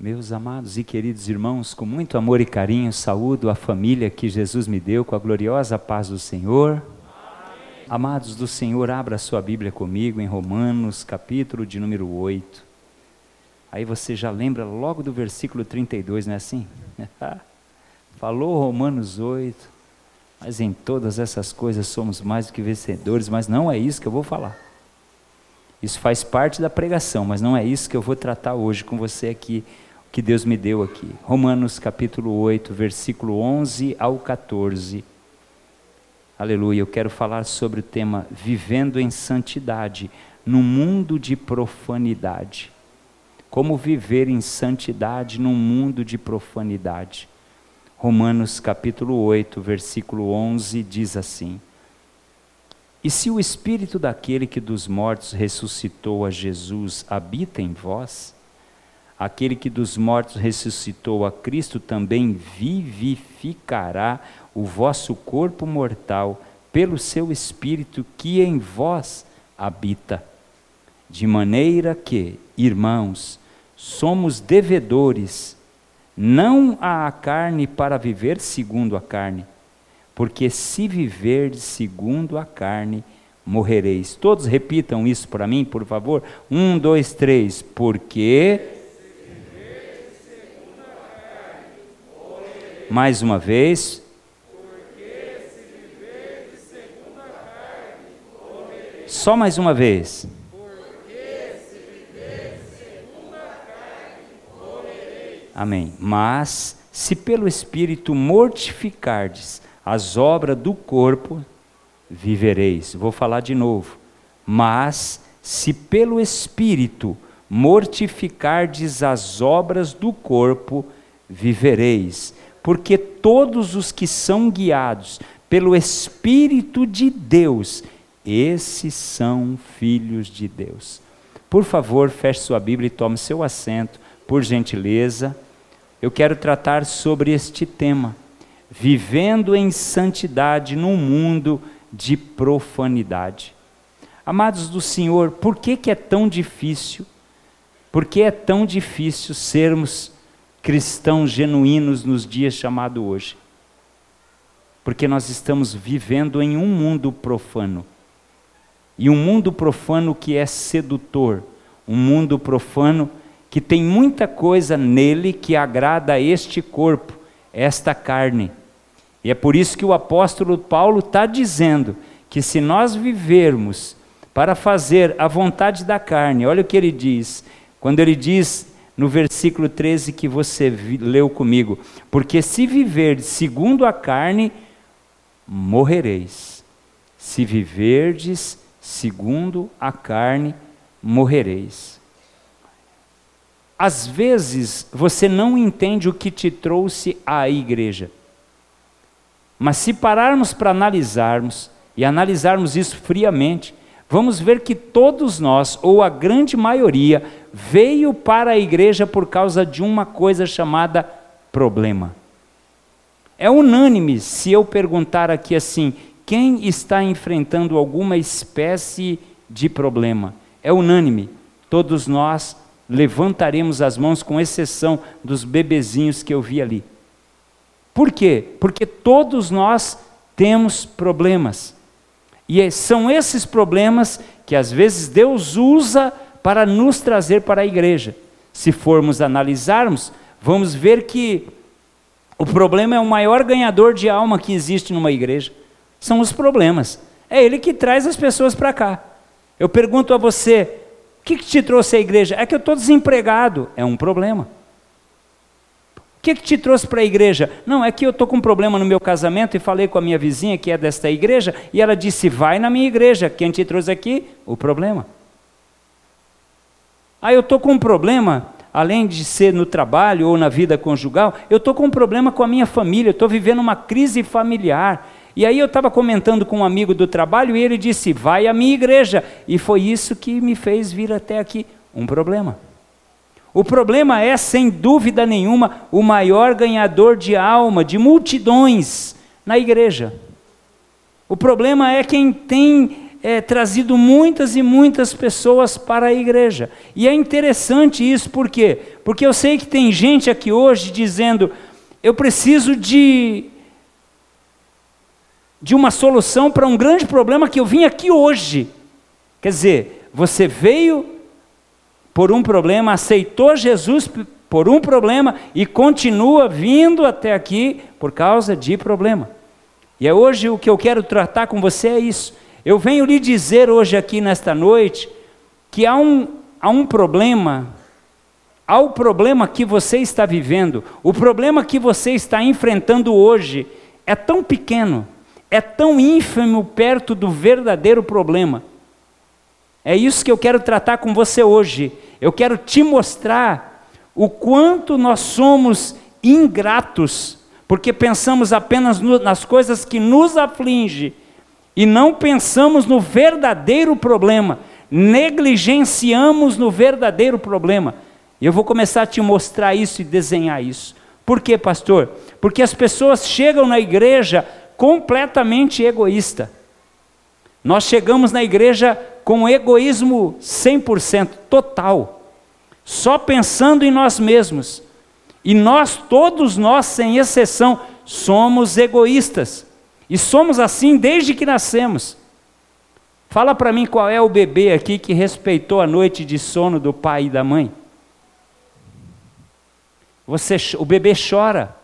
Meus amados e queridos irmãos, com muito amor e carinho, saúdo a família que Jesus me deu com a gloriosa paz do Senhor. Amém. Amados do Senhor, abra sua Bíblia comigo em Romanos, capítulo de número 8. Aí você já lembra logo do versículo 32, não é assim? Falou Romanos 8, mas em todas essas coisas somos mais do que vencedores, mas não é isso que eu vou falar. Isso faz parte da pregação, mas não é isso que eu vou tratar hoje com você aqui que Deus me deu aqui. Romanos capítulo 8, versículo 11 ao 14. Aleluia. Eu quero falar sobre o tema vivendo em santidade no mundo de profanidade. Como viver em santidade num mundo de profanidade. Romanos capítulo 8, versículo 11 diz assim: E se o espírito daquele que dos mortos ressuscitou a Jesus habita em vós, Aquele que dos mortos ressuscitou a Cristo também vivificará o vosso corpo mortal pelo seu Espírito que em vós habita. De maneira que, irmãos, somos devedores, não à carne para viver segundo a carne, porque se viver segundo a carne, morrereis. Todos repitam isso para mim, por favor. Um, dois, três. Porque Mais uma vez. Só mais uma vez. Amém. Mas, se pelo Espírito mortificardes as obras do corpo, vivereis. Vou falar de novo. Mas, se pelo Espírito mortificardes as obras do corpo, vivereis porque todos os que são guiados pelo Espírito de Deus, esses são filhos de Deus. Por favor, feche sua Bíblia e tome seu assento, por gentileza. Eu quero tratar sobre este tema: vivendo em santidade num mundo de profanidade. Amados do Senhor, por que, que é tão difícil? Por que é tão difícil sermos cristãos genuínos nos dias chamado hoje. Porque nós estamos vivendo em um mundo profano. E um mundo profano que é sedutor, um mundo profano que tem muita coisa nele que agrada a este corpo, esta carne. E é por isso que o apóstolo Paulo está dizendo que se nós vivermos para fazer a vontade da carne, olha o que ele diz, quando ele diz no versículo 13 que você leu comigo: Porque se viver segundo a carne, morrereis. Se viverdes segundo a carne, morrereis. Às vezes você não entende o que te trouxe à igreja. Mas se pararmos para analisarmos, e analisarmos isso friamente, vamos ver que todos nós, ou a grande maioria, veio para a igreja por causa de uma coisa chamada problema. É unânime se eu perguntar aqui assim: quem está enfrentando alguma espécie de problema? É unânime. Todos nós levantaremos as mãos, com exceção dos bebezinhos que eu vi ali. Por quê? Porque todos nós temos problemas. E é, são esses problemas que às vezes Deus usa para nos trazer para a igreja. Se formos analisarmos, vamos ver que o problema é o maior ganhador de alma que existe numa igreja. São os problemas. É ele que traz as pessoas para cá. Eu pergunto a você: o que, que te trouxe à igreja? É que eu estou desempregado. É um problema. Que, que te trouxe para a igreja? Não, é que eu estou com um problema no meu casamento e falei com a minha vizinha que é desta igreja e ela disse: vai na minha igreja. Quem te trouxe aqui? O problema. Ah, eu estou com um problema, além de ser no trabalho ou na vida conjugal, eu estou com um problema com a minha família, estou vivendo uma crise familiar. E aí eu estava comentando com um amigo do trabalho e ele disse: vai à minha igreja. E foi isso que me fez vir até aqui. Um problema. O problema é, sem dúvida nenhuma, o maior ganhador de alma, de multidões na igreja. O problema é quem tem é, trazido muitas e muitas pessoas para a igreja. E é interessante isso, por quê? Porque eu sei que tem gente aqui hoje dizendo: eu preciso de de uma solução para um grande problema que eu vim aqui hoje. Quer dizer, você veio por um problema, aceitou Jesus por um problema e continua vindo até aqui por causa de problema. E é hoje o que eu quero tratar com você é isso. Eu venho lhe dizer hoje aqui nesta noite que há um, há um problema, há o problema que você está vivendo, o problema que você está enfrentando hoje é tão pequeno, é tão ínfimo perto do verdadeiro problema. É isso que eu quero tratar com você hoje. Eu quero te mostrar o quanto nós somos ingratos, porque pensamos apenas no, nas coisas que nos afligem e não pensamos no verdadeiro problema, negligenciamos no verdadeiro problema. E eu vou começar a te mostrar isso e desenhar isso. Por quê, pastor? Porque as pessoas chegam na igreja completamente egoísta. Nós chegamos na igreja com egoísmo 100%, total, só pensando em nós mesmos. E nós, todos nós, sem exceção, somos egoístas. E somos assim desde que nascemos. Fala para mim qual é o bebê aqui que respeitou a noite de sono do pai e da mãe. Você, o bebê chora.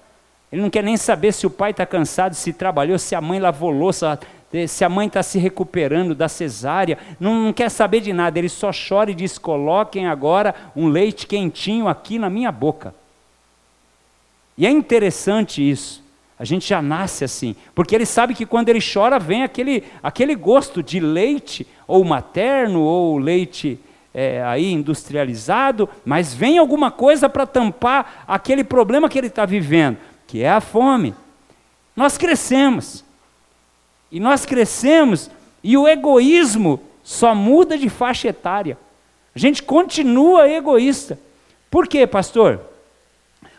Ele não quer nem saber se o pai está cansado, se trabalhou, se a mãe lavou louça, se a mãe está se recuperando da cesárea. Não, não quer saber de nada. Ele só chora e diz: coloquem agora um leite quentinho aqui na minha boca. E é interessante isso. A gente já nasce assim, porque ele sabe que quando ele chora vem aquele, aquele gosto de leite, ou materno, ou leite é, aí industrializado, mas vem alguma coisa para tampar aquele problema que ele está vivendo, que é a fome. Nós crescemos, e nós crescemos, e o egoísmo só muda de faixa etária. A gente continua egoísta. Por quê, pastor?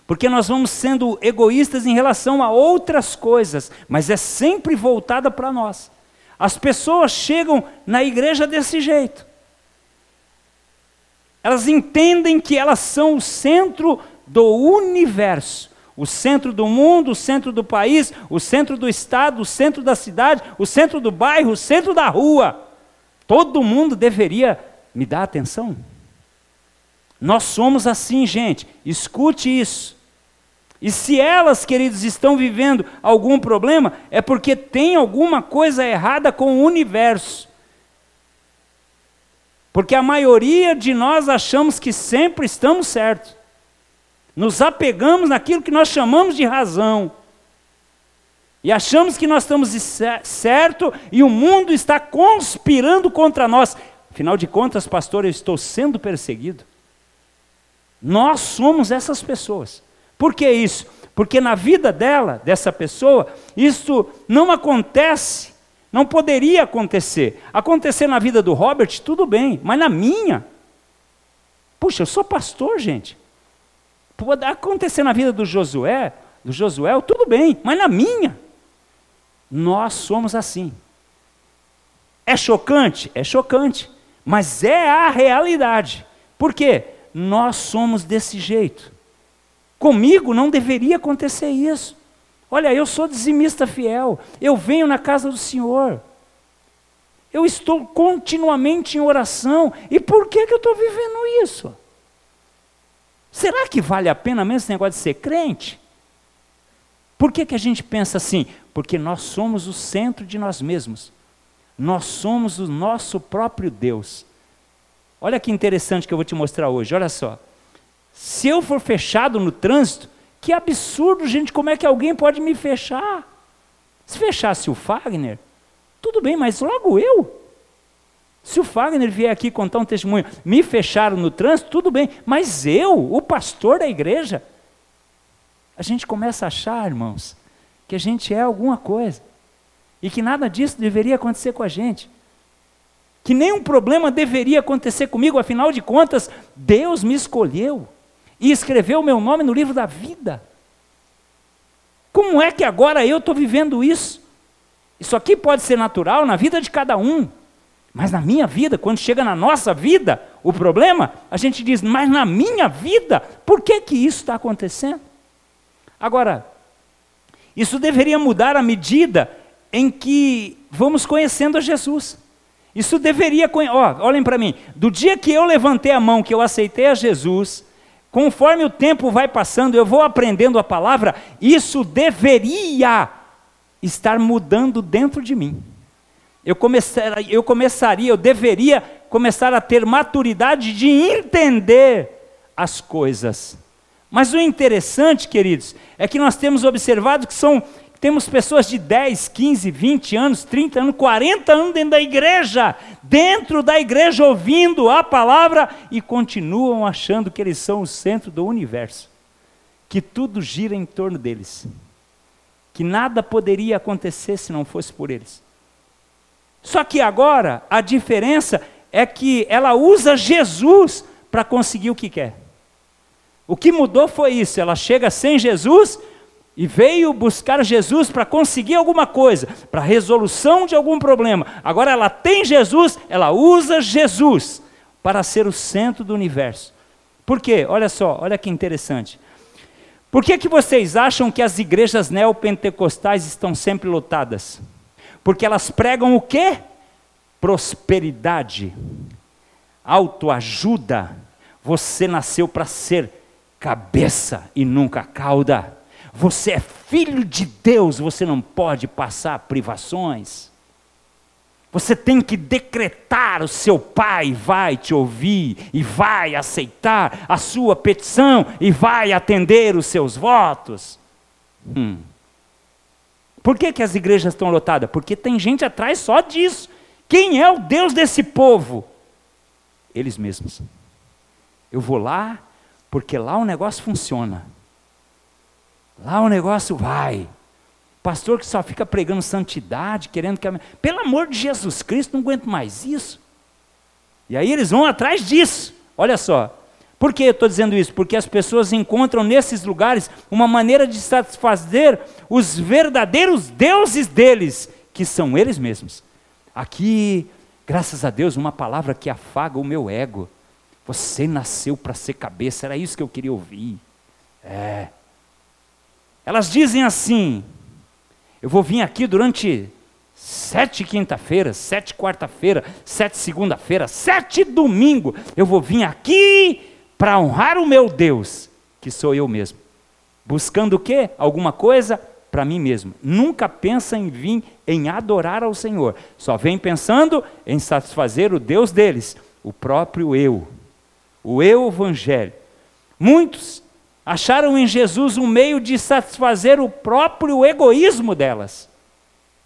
Porque nós vamos sendo egoístas em relação a outras coisas, mas é sempre voltada para nós. As pessoas chegam na igreja desse jeito. Elas entendem que elas são o centro do universo, o centro do mundo, o centro do país, o centro do estado, o centro da cidade, o centro do bairro, o centro da rua. Todo mundo deveria me dar atenção. Nós somos assim, gente. Escute isso. E se elas, queridos, estão vivendo algum problema, é porque tem alguma coisa errada com o universo. Porque a maioria de nós achamos que sempre estamos certos. Nos apegamos naquilo que nós chamamos de razão. E achamos que nós estamos certo e o mundo está conspirando contra nós. Afinal de contas, pastor, eu estou sendo perseguido. Nós somos essas pessoas. Por que isso? Porque na vida dela, dessa pessoa, isso não acontece, não poderia acontecer. Acontecer na vida do Robert, tudo bem, mas na minha. Puxa, eu sou pastor, gente. Pode acontecer na vida do Josué, do Josué, tudo bem, mas na minha. Nós somos assim. É chocante? É chocante. Mas é a realidade. Por quê? Nós somos desse jeito. Comigo não deveria acontecer isso. Olha, eu sou dizimista fiel, eu venho na casa do Senhor. Eu estou continuamente em oração. E por que, que eu estou vivendo isso? Será que vale a pena mesmo esse negócio de ser crente? Por que, que a gente pensa assim? Porque nós somos o centro de nós mesmos. Nós somos o nosso próprio Deus. Olha que interessante que eu vou te mostrar hoje, olha só. Se eu for fechado no trânsito, que absurdo, gente, como é que alguém pode me fechar? Se fechasse o Fagner, tudo bem, mas logo eu. Se o Fagner vier aqui contar um testemunho, me fecharam no trânsito, tudo bem, mas eu, o pastor da igreja, a gente começa a achar, irmãos, que a gente é alguma coisa e que nada disso deveria acontecer com a gente. Que nenhum problema deveria acontecer comigo, afinal de contas, Deus me escolheu e escreveu o meu nome no livro da vida. Como é que agora eu estou vivendo isso? Isso aqui pode ser natural na vida de cada um, mas na minha vida, quando chega na nossa vida, o problema, a gente diz, mas na minha vida, por que, que isso está acontecendo? Agora, isso deveria mudar à medida em que vamos conhecendo a Jesus. Isso deveria, ó, olhem para mim, do dia que eu levantei a mão, que eu aceitei a Jesus, conforme o tempo vai passando, eu vou aprendendo a palavra, isso deveria estar mudando dentro de mim. Eu começaria, eu começaria, eu deveria começar a ter maturidade de entender as coisas. Mas o interessante, queridos, é que nós temos observado que são temos pessoas de 10, 15, 20 anos, 30 anos, 40 anos dentro da igreja, dentro da igreja ouvindo a palavra e continuam achando que eles são o centro do universo, que tudo gira em torno deles, que nada poderia acontecer se não fosse por eles. Só que agora a diferença é que ela usa Jesus para conseguir o que quer. O que mudou foi isso, ela chega sem Jesus e veio buscar Jesus para conseguir alguma coisa, para resolução de algum problema. Agora ela tem Jesus, ela usa Jesus para ser o centro do universo. Por quê? Olha só, olha que interessante. Por que, que vocês acham que as igrejas neopentecostais estão sempre lotadas? Porque elas pregam o quê? Prosperidade, autoajuda. Você nasceu para ser cabeça e nunca cauda. Você é filho de Deus, você não pode passar privações. Você tem que decretar, o seu pai vai te ouvir e vai aceitar a sua petição e vai atender os seus votos. Hum. Por que, que as igrejas estão lotadas? Porque tem gente atrás só disso. Quem é o Deus desse povo? Eles mesmos. Eu vou lá porque lá o negócio funciona. Lá o negócio vai. Pastor que só fica pregando santidade, querendo que. Pelo amor de Jesus Cristo, não aguento mais isso. E aí eles vão atrás disso. Olha só. Por que eu estou dizendo isso? Porque as pessoas encontram nesses lugares uma maneira de satisfazer os verdadeiros deuses deles, que são eles mesmos. Aqui, graças a Deus, uma palavra que afaga o meu ego. Você nasceu para ser cabeça, era isso que eu queria ouvir. É. Elas dizem assim: eu vou vir aqui durante sete quinta-feiras, sete quarta-feira, sete segunda-feira, sete domingo. Eu vou vir aqui para honrar o meu Deus, que sou eu mesmo. Buscando o quê? Alguma coisa para mim mesmo. Nunca pensa em vir em adorar ao Senhor. Só vem pensando em satisfazer o Deus deles, o próprio eu. O eu evangelho. Muitos acharam em Jesus um meio de satisfazer o próprio egoísmo delas.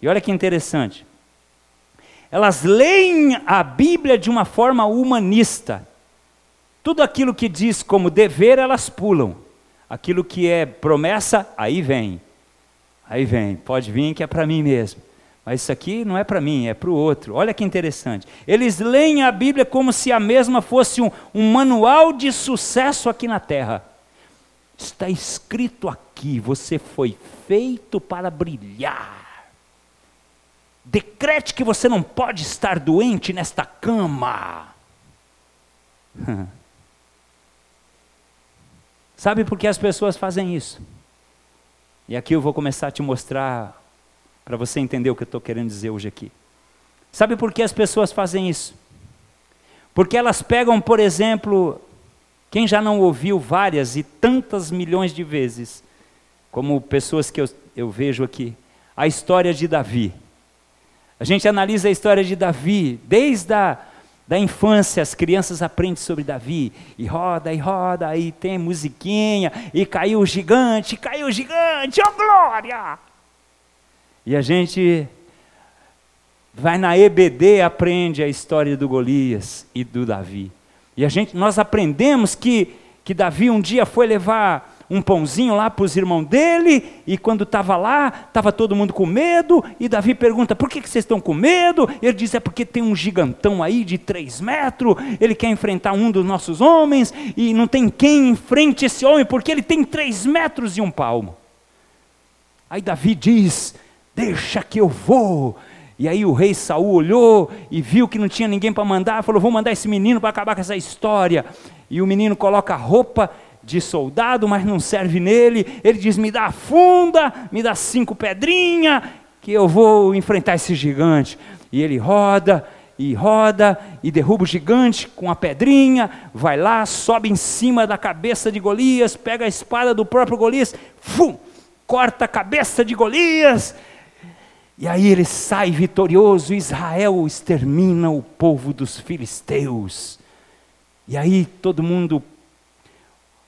E olha que interessante. Elas leem a Bíblia de uma forma humanista. Tudo aquilo que diz como dever, elas pulam. Aquilo que é promessa, aí vem. Aí vem, pode vir que é para mim mesmo. Mas isso aqui não é para mim, é para o outro. Olha que interessante. Eles leem a Bíblia como se a mesma fosse um, um manual de sucesso aqui na terra. Está escrito aqui: você foi feito para brilhar. Decrete que você não pode estar doente nesta cama. Sabe por que as pessoas fazem isso? E aqui eu vou começar a te mostrar, para você entender o que eu estou querendo dizer hoje aqui. Sabe por que as pessoas fazem isso? Porque elas pegam, por exemplo, quem já não ouviu várias e tantas milhões de vezes, como pessoas que eu, eu vejo aqui, a história de Davi. A gente analisa a história de Davi, desde a da infância, as crianças aprendem sobre Davi, e roda, e roda, aí tem musiquinha, e caiu o gigante, caiu o gigante, oh glória! E a gente vai na EBD, aprende a história do Golias e do Davi. E a gente, nós aprendemos que, que Davi um dia foi levar um pãozinho lá para os irmãos dele, e quando estava lá, estava todo mundo com medo, e Davi pergunta, por que, que vocês estão com medo? Ele diz, é porque tem um gigantão aí de três metros, ele quer enfrentar um dos nossos homens, e não tem quem enfrente esse homem, porque ele tem três metros e um palmo. Aí Davi diz, deixa que eu vou, E aí o rei Saul olhou e viu que não tinha ninguém para mandar, falou: "Vou mandar esse menino para acabar com essa história". E o menino coloca a roupa de soldado, mas não serve nele. Ele diz: "Me dá a funda, me dá cinco pedrinhas, que eu vou enfrentar esse gigante". E ele roda e roda e derruba o gigante com a pedrinha, vai lá, sobe em cima da cabeça de Golias, pega a espada do próprio Golias, fum, corta a cabeça de Golias. E aí ele sai vitorioso, Israel extermina o povo dos filisteus. E aí todo mundo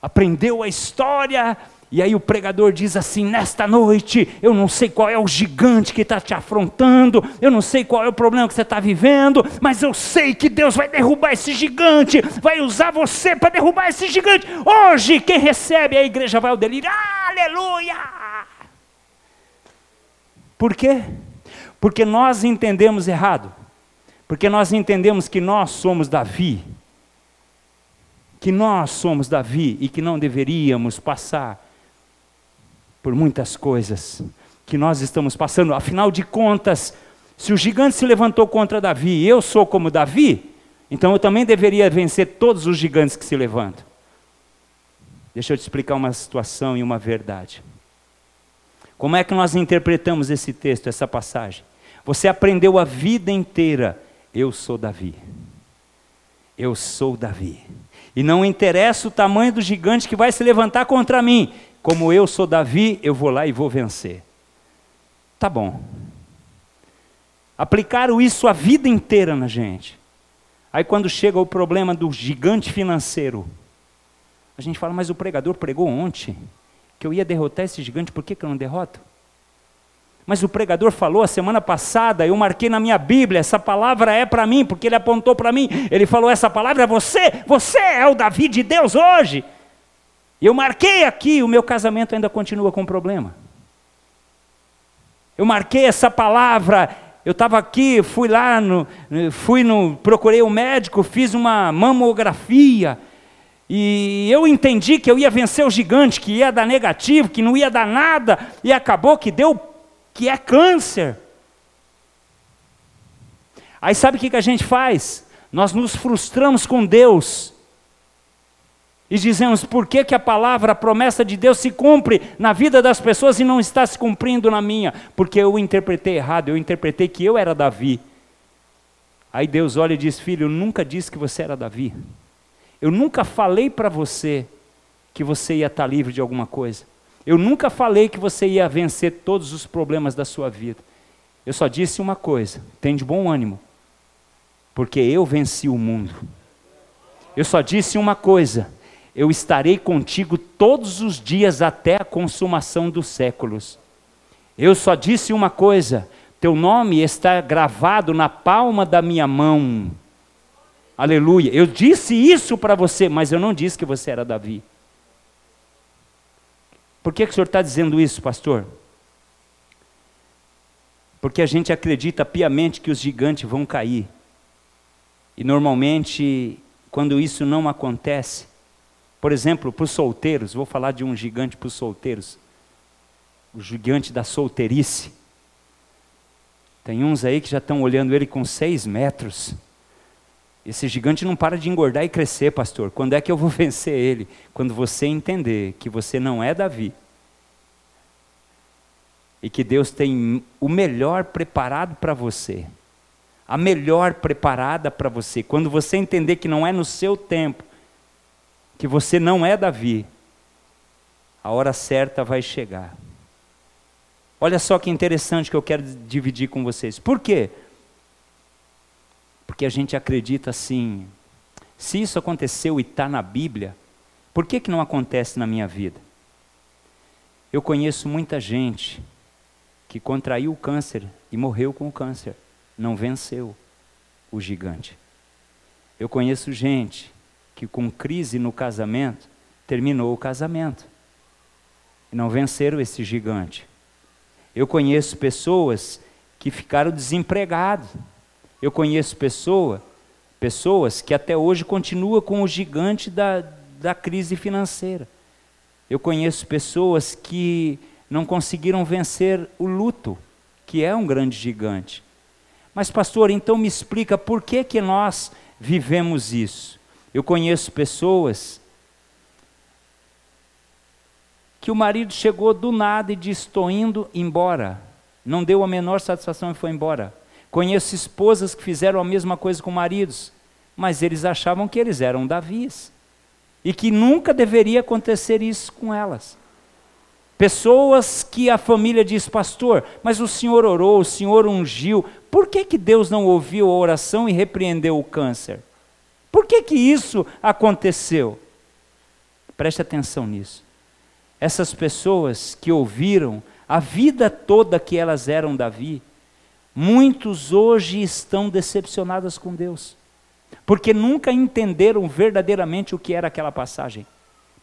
aprendeu a história e aí o pregador diz assim: nesta noite, eu não sei qual é o gigante que está te afrontando, eu não sei qual é o problema que você está vivendo, mas eu sei que Deus vai derrubar esse gigante, vai usar você para derrubar esse gigante. Hoje, quem recebe, a igreja vai ao delírio, aleluia! Por quê? Porque nós entendemos errado, porque nós entendemos que nós somos Davi, que nós somos Davi e que não deveríamos passar por muitas coisas que nós estamos passando. Afinal de contas, se o gigante se levantou contra Davi e eu sou como Davi, então eu também deveria vencer todos os gigantes que se levantam. Deixa eu te explicar uma situação e uma verdade. Como é que nós interpretamos esse texto, essa passagem? Você aprendeu a vida inteira, eu sou Davi. Eu sou Davi. E não interessa o tamanho do gigante que vai se levantar contra mim, como eu sou Davi, eu vou lá e vou vencer. Tá bom. Aplicaram isso a vida inteira na gente. Aí quando chega o problema do gigante financeiro, a gente fala, mas o pregador pregou ontem que eu ia derrotar esse gigante, por que, que eu não derroto? Mas o pregador falou a semana passada, eu marquei na minha Bíblia, essa palavra é para mim, porque ele apontou para mim. Ele falou: essa palavra é você, você é o Davi de Deus hoje. Eu marquei aqui, o meu casamento ainda continua com problema. Eu marquei essa palavra, eu estava aqui, fui lá, no, fui no, procurei um médico, fiz uma mamografia, e eu entendi que eu ia vencer o gigante, que ia dar negativo, que não ia dar nada, e acabou que deu, que é câncer. Aí sabe o que, que a gente faz? Nós nos frustramos com Deus e dizemos por que, que a palavra, a promessa de Deus se cumpre na vida das pessoas e não está se cumprindo na minha? Porque eu interpretei errado, eu interpretei que eu era Davi. Aí Deus olha e diz: Filho, eu nunca disse que você era Davi. Eu nunca falei para você que você ia estar livre de alguma coisa. Eu nunca falei que você ia vencer todos os problemas da sua vida. Eu só disse uma coisa: tem de bom ânimo, porque eu venci o mundo. Eu só disse uma coisa: eu estarei contigo todos os dias até a consumação dos séculos. Eu só disse uma coisa: teu nome está gravado na palma da minha mão. Aleluia. Eu disse isso para você, mas eu não disse que você era Davi. Por que, que o senhor está dizendo isso, pastor? Porque a gente acredita piamente que os gigantes vão cair. E normalmente, quando isso não acontece, por exemplo, para os solteiros, vou falar de um gigante para os solteiros, o gigante da solteirice. Tem uns aí que já estão olhando ele com seis metros. Esse gigante não para de engordar e crescer, pastor. Quando é que eu vou vencer ele? Quando você entender que você não é Davi. E que Deus tem o melhor preparado para você. A melhor preparada para você. Quando você entender que não é no seu tempo, que você não é Davi, a hora certa vai chegar. Olha só que interessante que eu quero dividir com vocês. Por quê? Porque a gente acredita assim: se isso aconteceu e está na Bíblia, por que, que não acontece na minha vida? Eu conheço muita gente que contraiu o câncer e morreu com o câncer, não venceu o gigante. Eu conheço gente que com crise no casamento terminou o casamento. E não venceram esse gigante. Eu conheço pessoas que ficaram desempregadas. Eu conheço pessoa, pessoas que até hoje continuam com o gigante da, da crise financeira. Eu conheço pessoas que não conseguiram vencer o luto, que é um grande gigante. Mas, pastor, então me explica por que, que nós vivemos isso. Eu conheço pessoas que o marido chegou do nada e disse: Estou indo embora. Não deu a menor satisfação e foi embora. Conheço esposas que fizeram a mesma coisa com maridos, mas eles achavam que eles eram Davis e que nunca deveria acontecer isso com elas. Pessoas que a família diz, pastor, mas o senhor orou, o senhor ungiu, por que, que Deus não ouviu a oração e repreendeu o câncer? Por que, que isso aconteceu? Preste atenção nisso. Essas pessoas que ouviram a vida toda que elas eram Davi, muitos hoje estão decepcionadas com Deus, porque nunca entenderam verdadeiramente o que era aquela passagem.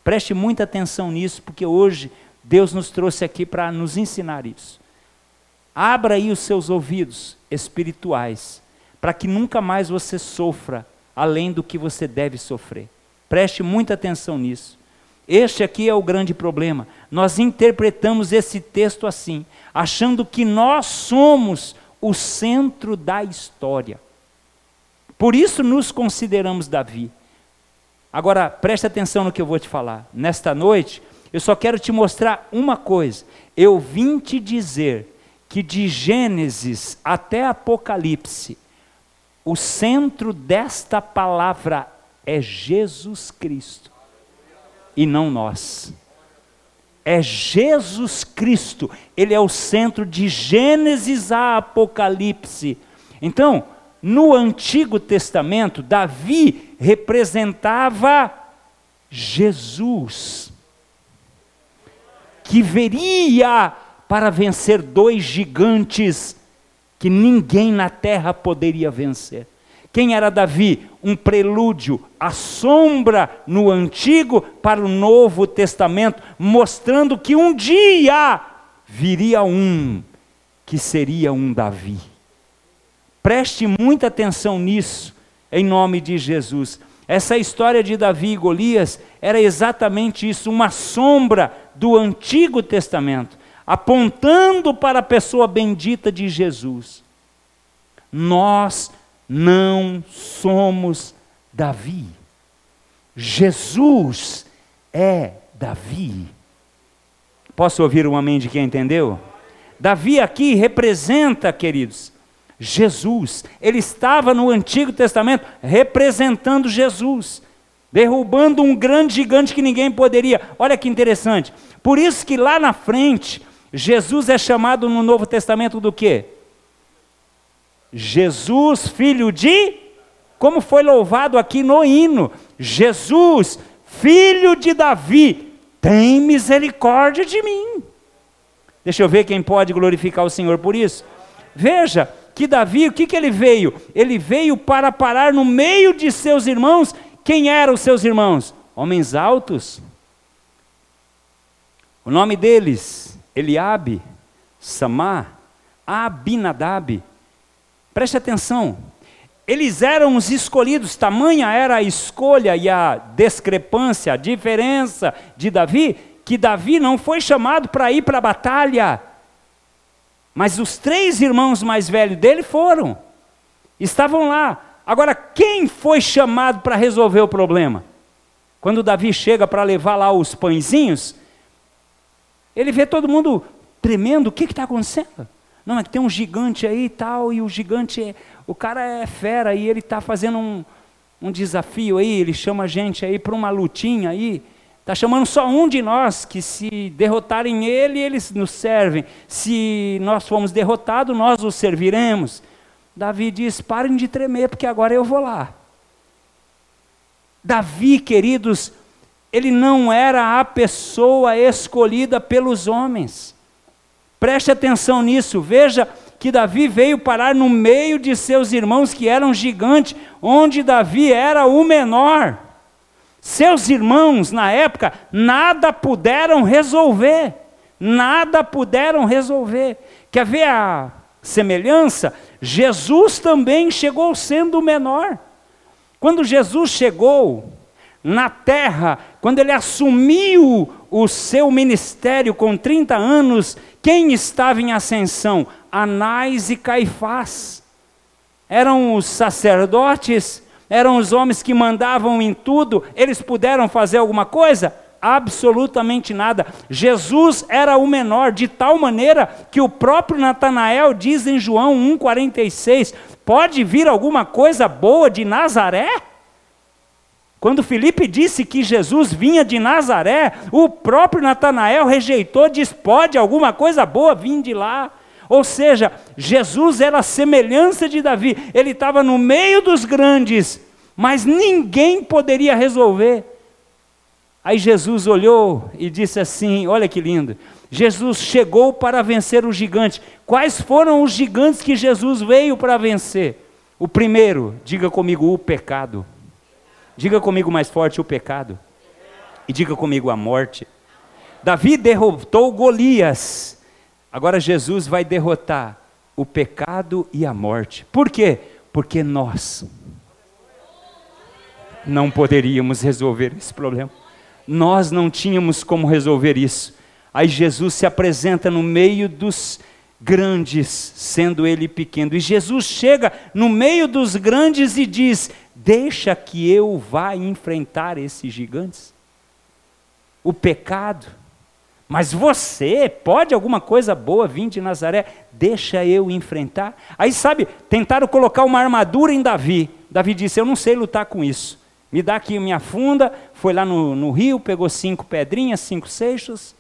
Preste muita atenção nisso, porque hoje Deus nos trouxe aqui para nos ensinar isso. Abra aí os seus ouvidos espirituais, para que nunca mais você sofra além do que você deve sofrer. Preste muita atenção nisso. Este aqui é o grande problema. Nós interpretamos esse texto assim, achando que nós somos o centro da história. Por isso nos consideramos Davi. Agora, preste atenção no que eu vou te falar. Nesta noite, eu só quero te mostrar uma coisa. Eu vim te dizer que de Gênesis até Apocalipse, o centro desta palavra é Jesus Cristo e não nós. É Jesus Cristo, Ele é o centro de Gênesis a Apocalipse. Então, no Antigo Testamento, Davi representava Jesus que veria para vencer dois gigantes que ninguém na terra poderia vencer. Quem era Davi? Um prelúdio, a sombra no Antigo para o Novo Testamento, mostrando que um dia viria um que seria um Davi. Preste muita atenção nisso, em nome de Jesus. Essa história de Davi e Golias era exatamente isso, uma sombra do Antigo Testamento, apontando para a pessoa bendita de Jesus. Nós não somos Davi. Jesus é Davi. Posso ouvir um amém de quem entendeu? Davi aqui representa, queridos, Jesus. Ele estava no Antigo Testamento representando Jesus, derrubando um grande gigante que ninguém poderia. Olha que interessante. Por isso que lá na frente, Jesus é chamado no Novo Testamento do quê? Jesus, filho de como foi louvado aqui no hino, Jesus, filho de Davi, tem misericórdia de mim. Deixa eu ver quem pode glorificar o Senhor por isso. Veja, que Davi, o que, que ele veio? Ele veio para parar no meio de seus irmãos. Quem eram os seus irmãos? Homens altos. O nome deles, Eliabe, Samá, Abinadab. Preste atenção. Eles eram os escolhidos, tamanha era a escolha e a discrepância, a diferença de Davi, que Davi não foi chamado para ir para a batalha. Mas os três irmãos mais velhos dele foram, estavam lá. Agora, quem foi chamado para resolver o problema? Quando Davi chega para levar lá os pãezinhos, ele vê todo mundo tremendo: o que está acontecendo? Não, é que tem um gigante aí e tal, e o gigante, é, o cara é fera e ele está fazendo um, um desafio aí, ele chama a gente aí para uma lutinha aí. Está chamando só um de nós, que se derrotarem ele, eles nos servem. Se nós formos derrotados, nós os serviremos. Davi diz: parem de tremer, porque agora eu vou lá. Davi, queridos, ele não era a pessoa escolhida pelos homens. Preste atenção nisso, veja que Davi veio parar no meio de seus irmãos que eram gigantes, onde Davi era o menor. Seus irmãos, na época, nada puderam resolver. Nada puderam resolver. Quer ver a semelhança? Jesus também chegou sendo o menor. Quando Jesus chegou na terra, quando ele assumiu o seu ministério com 30 anos, quem estava em ascensão? Anás e Caifás. eram os sacerdotes, eram os homens que mandavam em tudo, eles puderam fazer alguma coisa? Absolutamente nada. Jesus era o menor, de tal maneira que o próprio Natanael diz em João 1,46: pode vir alguma coisa boa de Nazaré? Quando Felipe disse que Jesus vinha de Nazaré, o próprio Natanael rejeitou, diz: pode alguma coisa boa vir de lá. Ou seja, Jesus era a semelhança de Davi, ele estava no meio dos grandes, mas ninguém poderia resolver. Aí Jesus olhou e disse assim: Olha que lindo. Jesus chegou para vencer o gigante. Quais foram os gigantes que Jesus veio para vencer? O primeiro, diga comigo, o pecado. Diga comigo mais forte, o pecado. E diga comigo, a morte. Davi derrotou Golias. Agora Jesus vai derrotar o pecado e a morte. Por quê? Porque nós não poderíamos resolver esse problema. Nós não tínhamos como resolver isso. Aí Jesus se apresenta no meio dos grandes, sendo ele pequeno. E Jesus chega no meio dos grandes e diz: Deixa que eu vá enfrentar esses gigantes. O pecado, mas você, pode alguma coisa boa vir de Nazaré? Deixa eu enfrentar. Aí, sabe, tentaram colocar uma armadura em Davi. Davi disse: Eu não sei lutar com isso. Me dá aqui minha funda. Foi lá no, no rio, pegou cinco pedrinhas, cinco seixos,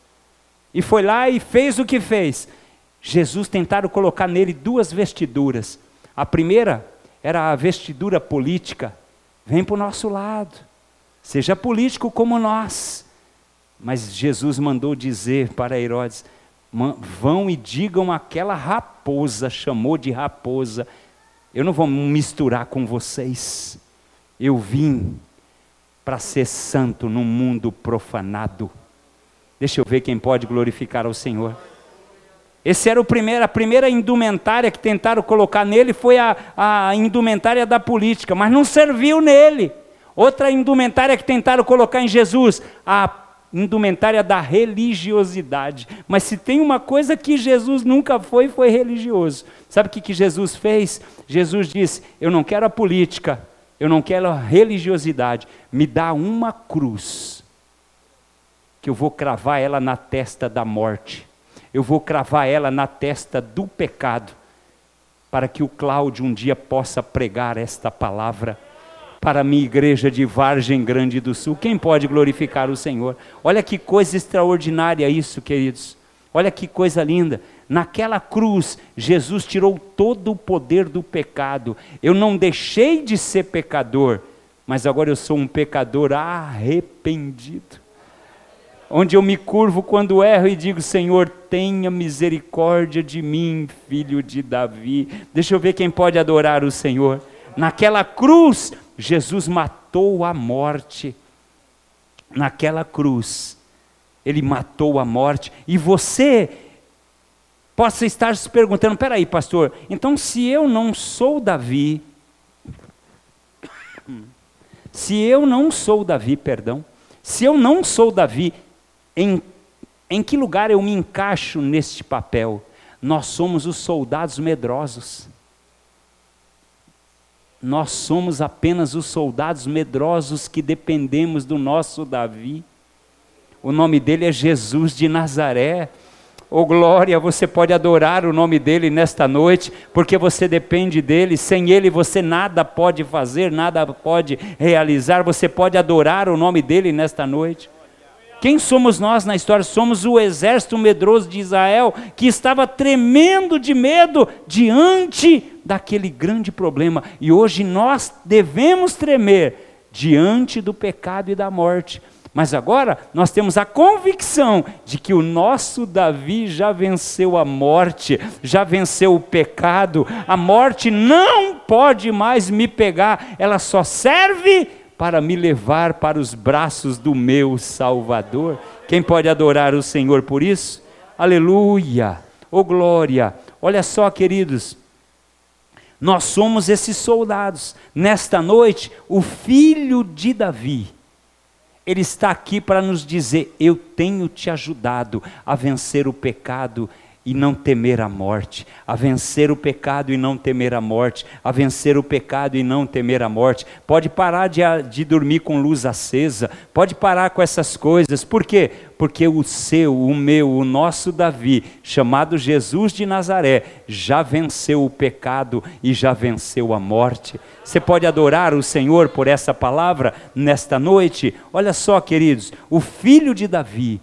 e foi lá e fez o que fez. Jesus tentaram colocar nele duas vestiduras. A primeira era a vestidura política. Vem para o nosso lado. Seja político como nós. Mas Jesus mandou dizer para Herodes: vão e digam aquela raposa, chamou de raposa, eu não vou misturar com vocês. Eu vim para ser santo num mundo profanado. Deixa eu ver quem pode glorificar ao Senhor. Esse era o primeiro, a primeira indumentária que tentaram colocar nele foi a, a indumentária da política, mas não serviu nele. Outra indumentária que tentaram colocar em Jesus, a indumentária da religiosidade. Mas se tem uma coisa que Jesus nunca foi, foi religioso. Sabe o que, que Jesus fez? Jesus disse: Eu não quero a política, eu não quero a religiosidade, me dá uma cruz, que eu vou cravar ela na testa da morte, eu vou cravar ela na testa do pecado, para que o Cláudio um dia possa pregar esta palavra para a minha igreja de Vargem Grande do Sul. Quem pode glorificar o Senhor? Olha que coisa extraordinária isso, queridos. Olha que coisa linda. Naquela cruz, Jesus tirou todo o poder do pecado. Eu não deixei de ser pecador, mas agora eu sou um pecador arrependido. Onde eu me curvo quando erro e digo: Senhor, tenha misericórdia de mim, filho de Davi. Deixa eu ver quem pode adorar o Senhor. Naquela cruz, Jesus matou a morte. Naquela cruz, ele matou a morte. E você possa estar se perguntando: peraí, pastor, então se eu não sou Davi, se eu não sou Davi, perdão, se eu não sou Davi, em, em que lugar eu me encaixo neste papel? Nós somos os soldados medrosos nós somos apenas os soldados medrosos que dependemos do nosso Davi. O nome dele é Jesus de Nazaré. Oh glória, você pode adorar o nome dele nesta noite, porque você depende dele. Sem ele você nada pode fazer, nada pode realizar. Você pode adorar o nome dele nesta noite. Quem somos nós na história? Somos o exército medroso de Israel que estava tremendo de medo diante daquele grande problema. E hoje nós devemos tremer diante do pecado e da morte. Mas agora nós temos a convicção de que o nosso Davi já venceu a morte, já venceu o pecado. A morte não pode mais me pegar, ela só serve para me levar para os braços do meu Salvador. Quem pode adorar o Senhor por isso? Aleluia! Oh glória! Olha só, queridos, nós somos esses soldados. Nesta noite, o filho de Davi, ele está aqui para nos dizer: Eu tenho te ajudado a vencer o pecado e não temer a morte, a vencer o pecado e não temer a morte, a vencer o pecado e não temer a morte. Pode parar de, de dormir com luz acesa, pode parar com essas coisas, por quê? Porque o seu, o meu, o nosso Davi, chamado Jesus de Nazaré, já venceu o pecado e já venceu a morte. Você pode adorar o Senhor por essa palavra nesta noite? Olha só, queridos, o filho de Davi,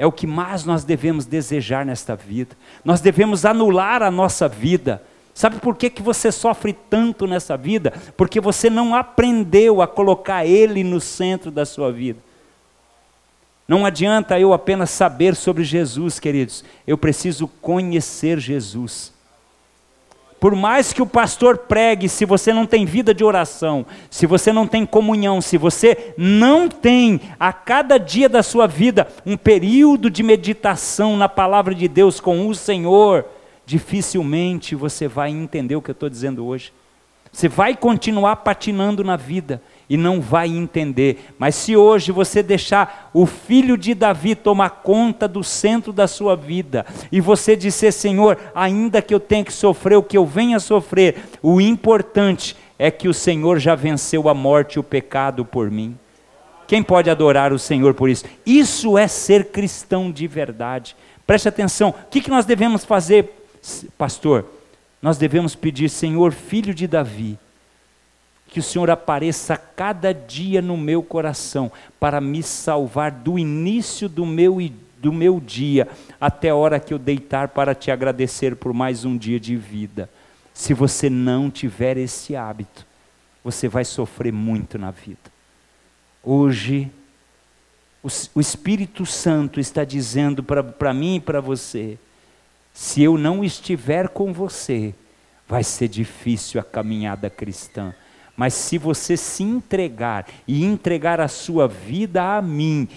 é o que mais nós devemos desejar nesta vida. Nós devemos anular a nossa vida. Sabe por que, que você sofre tanto nessa vida? Porque você não aprendeu a colocar Ele no centro da sua vida. Não adianta eu apenas saber sobre Jesus, queridos, eu preciso conhecer Jesus. Por mais que o pastor pregue, se você não tem vida de oração, se você não tem comunhão, se você não tem a cada dia da sua vida um período de meditação na palavra de Deus com o Senhor, dificilmente você vai entender o que eu estou dizendo hoje. Você vai continuar patinando na vida e não vai entender. Mas se hoje você deixar o filho de Davi tomar conta do centro da sua vida, e você disser, Senhor, ainda que eu tenha que sofrer o que eu venha sofrer, o importante é que o Senhor já venceu a morte e o pecado por mim. Quem pode adorar o Senhor por isso? Isso é ser cristão de verdade. Preste atenção, o que, que nós devemos fazer, pastor? Nós devemos pedir, Senhor, filho de Davi, que o Senhor apareça cada dia no meu coração para me salvar do início do meu, do meu dia até a hora que eu deitar para te agradecer por mais um dia de vida. Se você não tiver esse hábito, você vai sofrer muito na vida. Hoje, o, o Espírito Santo está dizendo para mim e para você: se eu não estiver com você, vai ser difícil a caminhada cristã. Mas se você se entregar e entregar a sua vida a mim,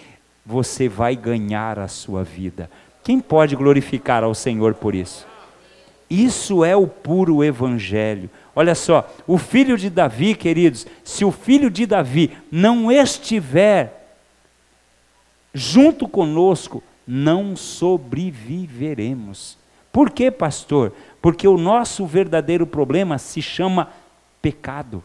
você vai ganhar a sua vida. Quem pode glorificar ao Senhor por isso? Isso é o puro evangelho. Olha só, o filho de Davi, queridos, se o filho de Davi não estiver junto conosco, não sobreviveremos. Por quê, pastor? Porque o nosso verdadeiro problema se chama pecado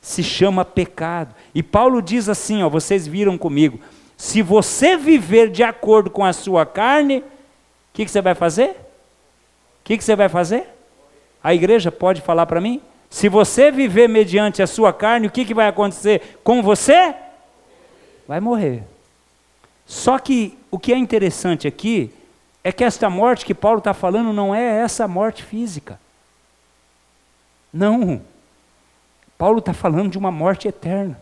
se chama pecado. E Paulo diz assim, ó, vocês viram comigo, se você viver de acordo com a sua carne, o que, que, você vai fazer? O que, que você vai fazer? A igreja pode falar para mim? Se você viver mediante a sua carne, o que, que vai acontecer com você? Vai morrer. Só que o que é interessante aqui é que esta morte que Paulo está falando não é essa morte física. Não. Paulo está falando de uma morte eterna.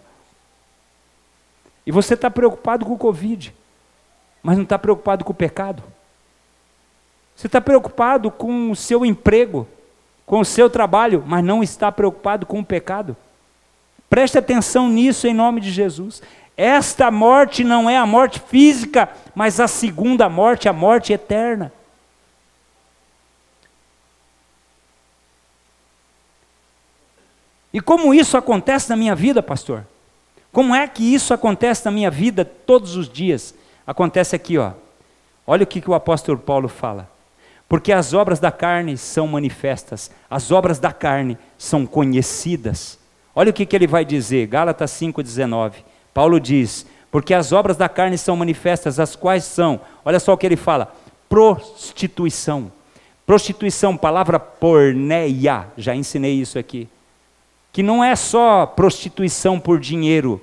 E você está preocupado com o Covid, mas não está preocupado com o pecado. Você está preocupado com o seu emprego, com o seu trabalho, mas não está preocupado com o pecado. Preste atenção nisso em nome de Jesus. Esta morte não é a morte física, mas a segunda morte, a morte eterna. E como isso acontece na minha vida, pastor? Como é que isso acontece na minha vida todos os dias? Acontece aqui, ó. Olha o que, que o apóstolo Paulo fala. Porque as obras da carne são manifestas, as obras da carne são conhecidas. Olha o que, que ele vai dizer, Gálatas 5,19. Paulo diz: Porque as obras da carne são manifestas, as quais são, olha só o que ele fala: prostituição. Prostituição, palavra porneia, já ensinei isso aqui que não é só prostituição por dinheiro,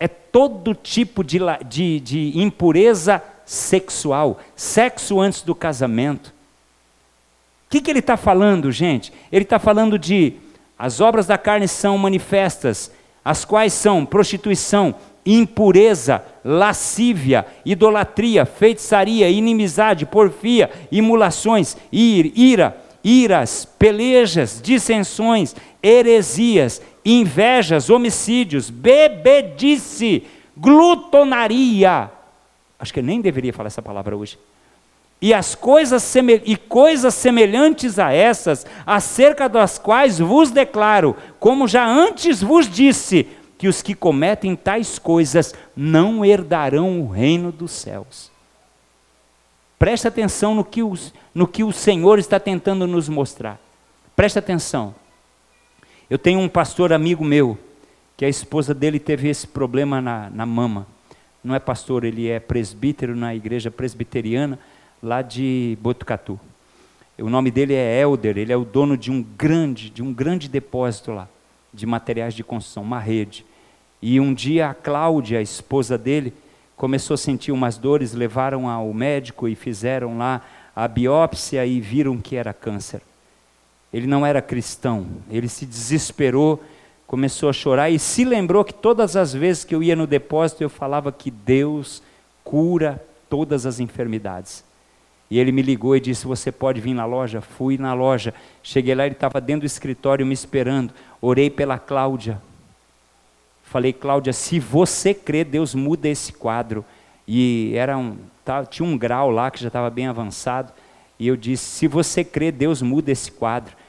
é todo tipo de, de, de impureza sexual, sexo antes do casamento. O que, que ele está falando, gente? Ele está falando de as obras da carne são manifestas, as quais são prostituição, impureza, lascívia, idolatria, feitiçaria, inimizade, porfia, imulações, ira, iras, pelejas, dissensões, heresias, invejas, homicídios, bebedice, glutonaria. Acho que eu nem deveria falar essa palavra hoje. E as coisas e coisas semelhantes a essas, acerca das quais vos declaro, como já antes vos disse, que os que cometem tais coisas não herdarão o reino dos céus. Presta atenção no que, o, no que o Senhor está tentando nos mostrar. Presta atenção. Eu tenho um pastor amigo meu, que a esposa dele teve esse problema na, na mama. Não é pastor, ele é presbítero na igreja presbiteriana lá de Botucatu. O nome dele é Elder, ele é o dono de um grande, de um grande depósito lá, de materiais de construção, uma rede. E um dia a Cláudia, a esposa dele, começou a sentir umas dores, levaram ao médico e fizeram lá a biópsia e viram que era câncer. Ele não era cristão, ele se desesperou, começou a chorar e se lembrou que todas as vezes que eu ia no depósito eu falava que Deus cura todas as enfermidades. E ele me ligou e disse: Você pode vir na loja? Fui na loja. Cheguei lá, ele estava dentro do escritório me esperando. Orei pela Cláudia. Falei, Cláudia, se você crê, Deus muda esse quadro. E era um, tá, tinha um grau lá que já estava bem avançado. E eu disse: Se você crê, Deus muda esse quadro.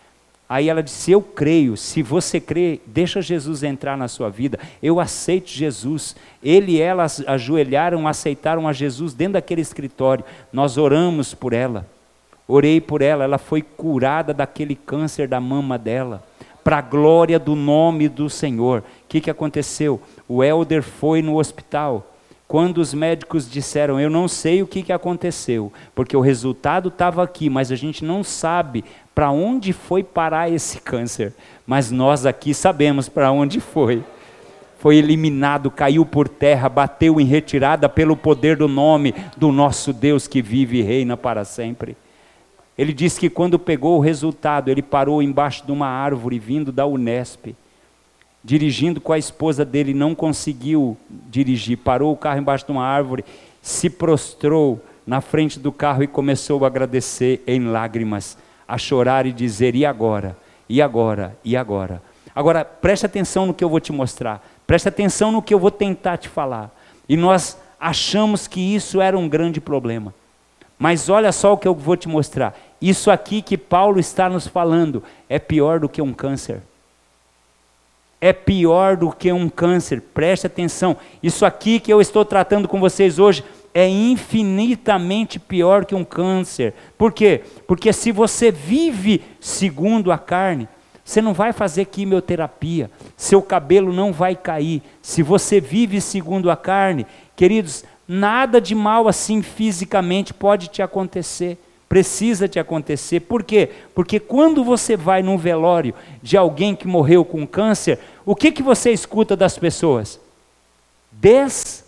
Aí ela disse: Eu creio, se você crê, deixa Jesus entrar na sua vida. Eu aceito Jesus. Ele e ela ajoelharam, aceitaram a Jesus dentro daquele escritório. Nós oramos por ela. Orei por ela, ela foi curada daquele câncer da mama dela. Para a glória do nome do Senhor. O que, que aconteceu? O Elder foi no hospital. Quando os médicos disseram, eu não sei o que, que aconteceu, porque o resultado estava aqui, mas a gente não sabe para onde foi parar esse câncer, mas nós aqui sabemos para onde foi. Foi eliminado, caiu por terra, bateu em retirada pelo poder do nome do nosso Deus que vive e reina para sempre. Ele disse que quando pegou o resultado, ele parou embaixo de uma árvore vindo da Unesp, dirigindo com a esposa dele, não conseguiu dirigir, parou o carro embaixo de uma árvore, se prostrou na frente do carro e começou a agradecer em lágrimas a chorar e dizer: e agora? E agora? E agora? Agora, preste atenção no que eu vou te mostrar, preste atenção no que eu vou tentar te falar. E nós achamos que isso era um grande problema. Mas olha só o que eu vou te mostrar. Isso aqui que Paulo está nos falando é pior do que um câncer. É pior do que um câncer, preste atenção. Isso aqui que eu estou tratando com vocês hoje é infinitamente pior que um câncer. Por quê? Porque se você vive segundo a carne, você não vai fazer quimioterapia, seu cabelo não vai cair. Se você vive segundo a carne, queridos, nada de mal assim fisicamente pode te acontecer. Precisa te acontecer. Por quê? Porque quando você vai num velório de alguém que morreu com câncer, o que, que você escuta das pessoas? Des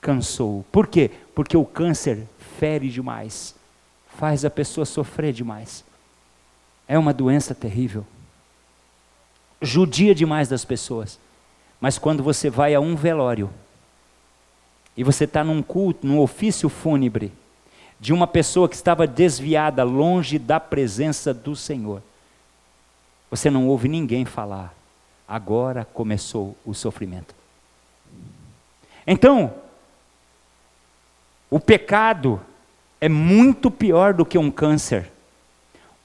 cansou. Por quê? Porque o câncer fere demais, faz a pessoa sofrer demais. É uma doença terrível. Judia demais das pessoas. Mas quando você vai a um velório, e você está num culto, num ofício fúnebre, de uma pessoa que estava desviada, longe da presença do Senhor, você não ouve ninguém falar, agora começou o sofrimento. Então, o pecado é muito pior do que um câncer.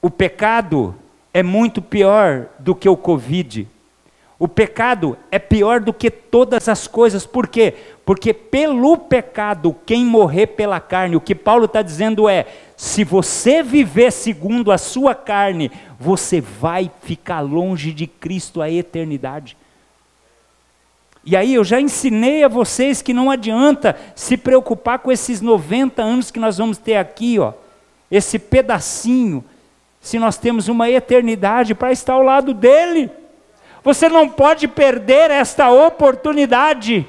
O pecado é muito pior do que o Covid. O pecado é pior do que todas as coisas. Por quê? Porque pelo pecado, quem morrer pela carne, o que Paulo está dizendo é: se você viver segundo a sua carne, você vai ficar longe de Cristo a eternidade. E aí eu já ensinei a vocês que não adianta se preocupar com esses 90 anos que nós vamos ter aqui, ó, esse pedacinho, se nós temos uma eternidade para estar ao lado dele. Você não pode perder esta oportunidade.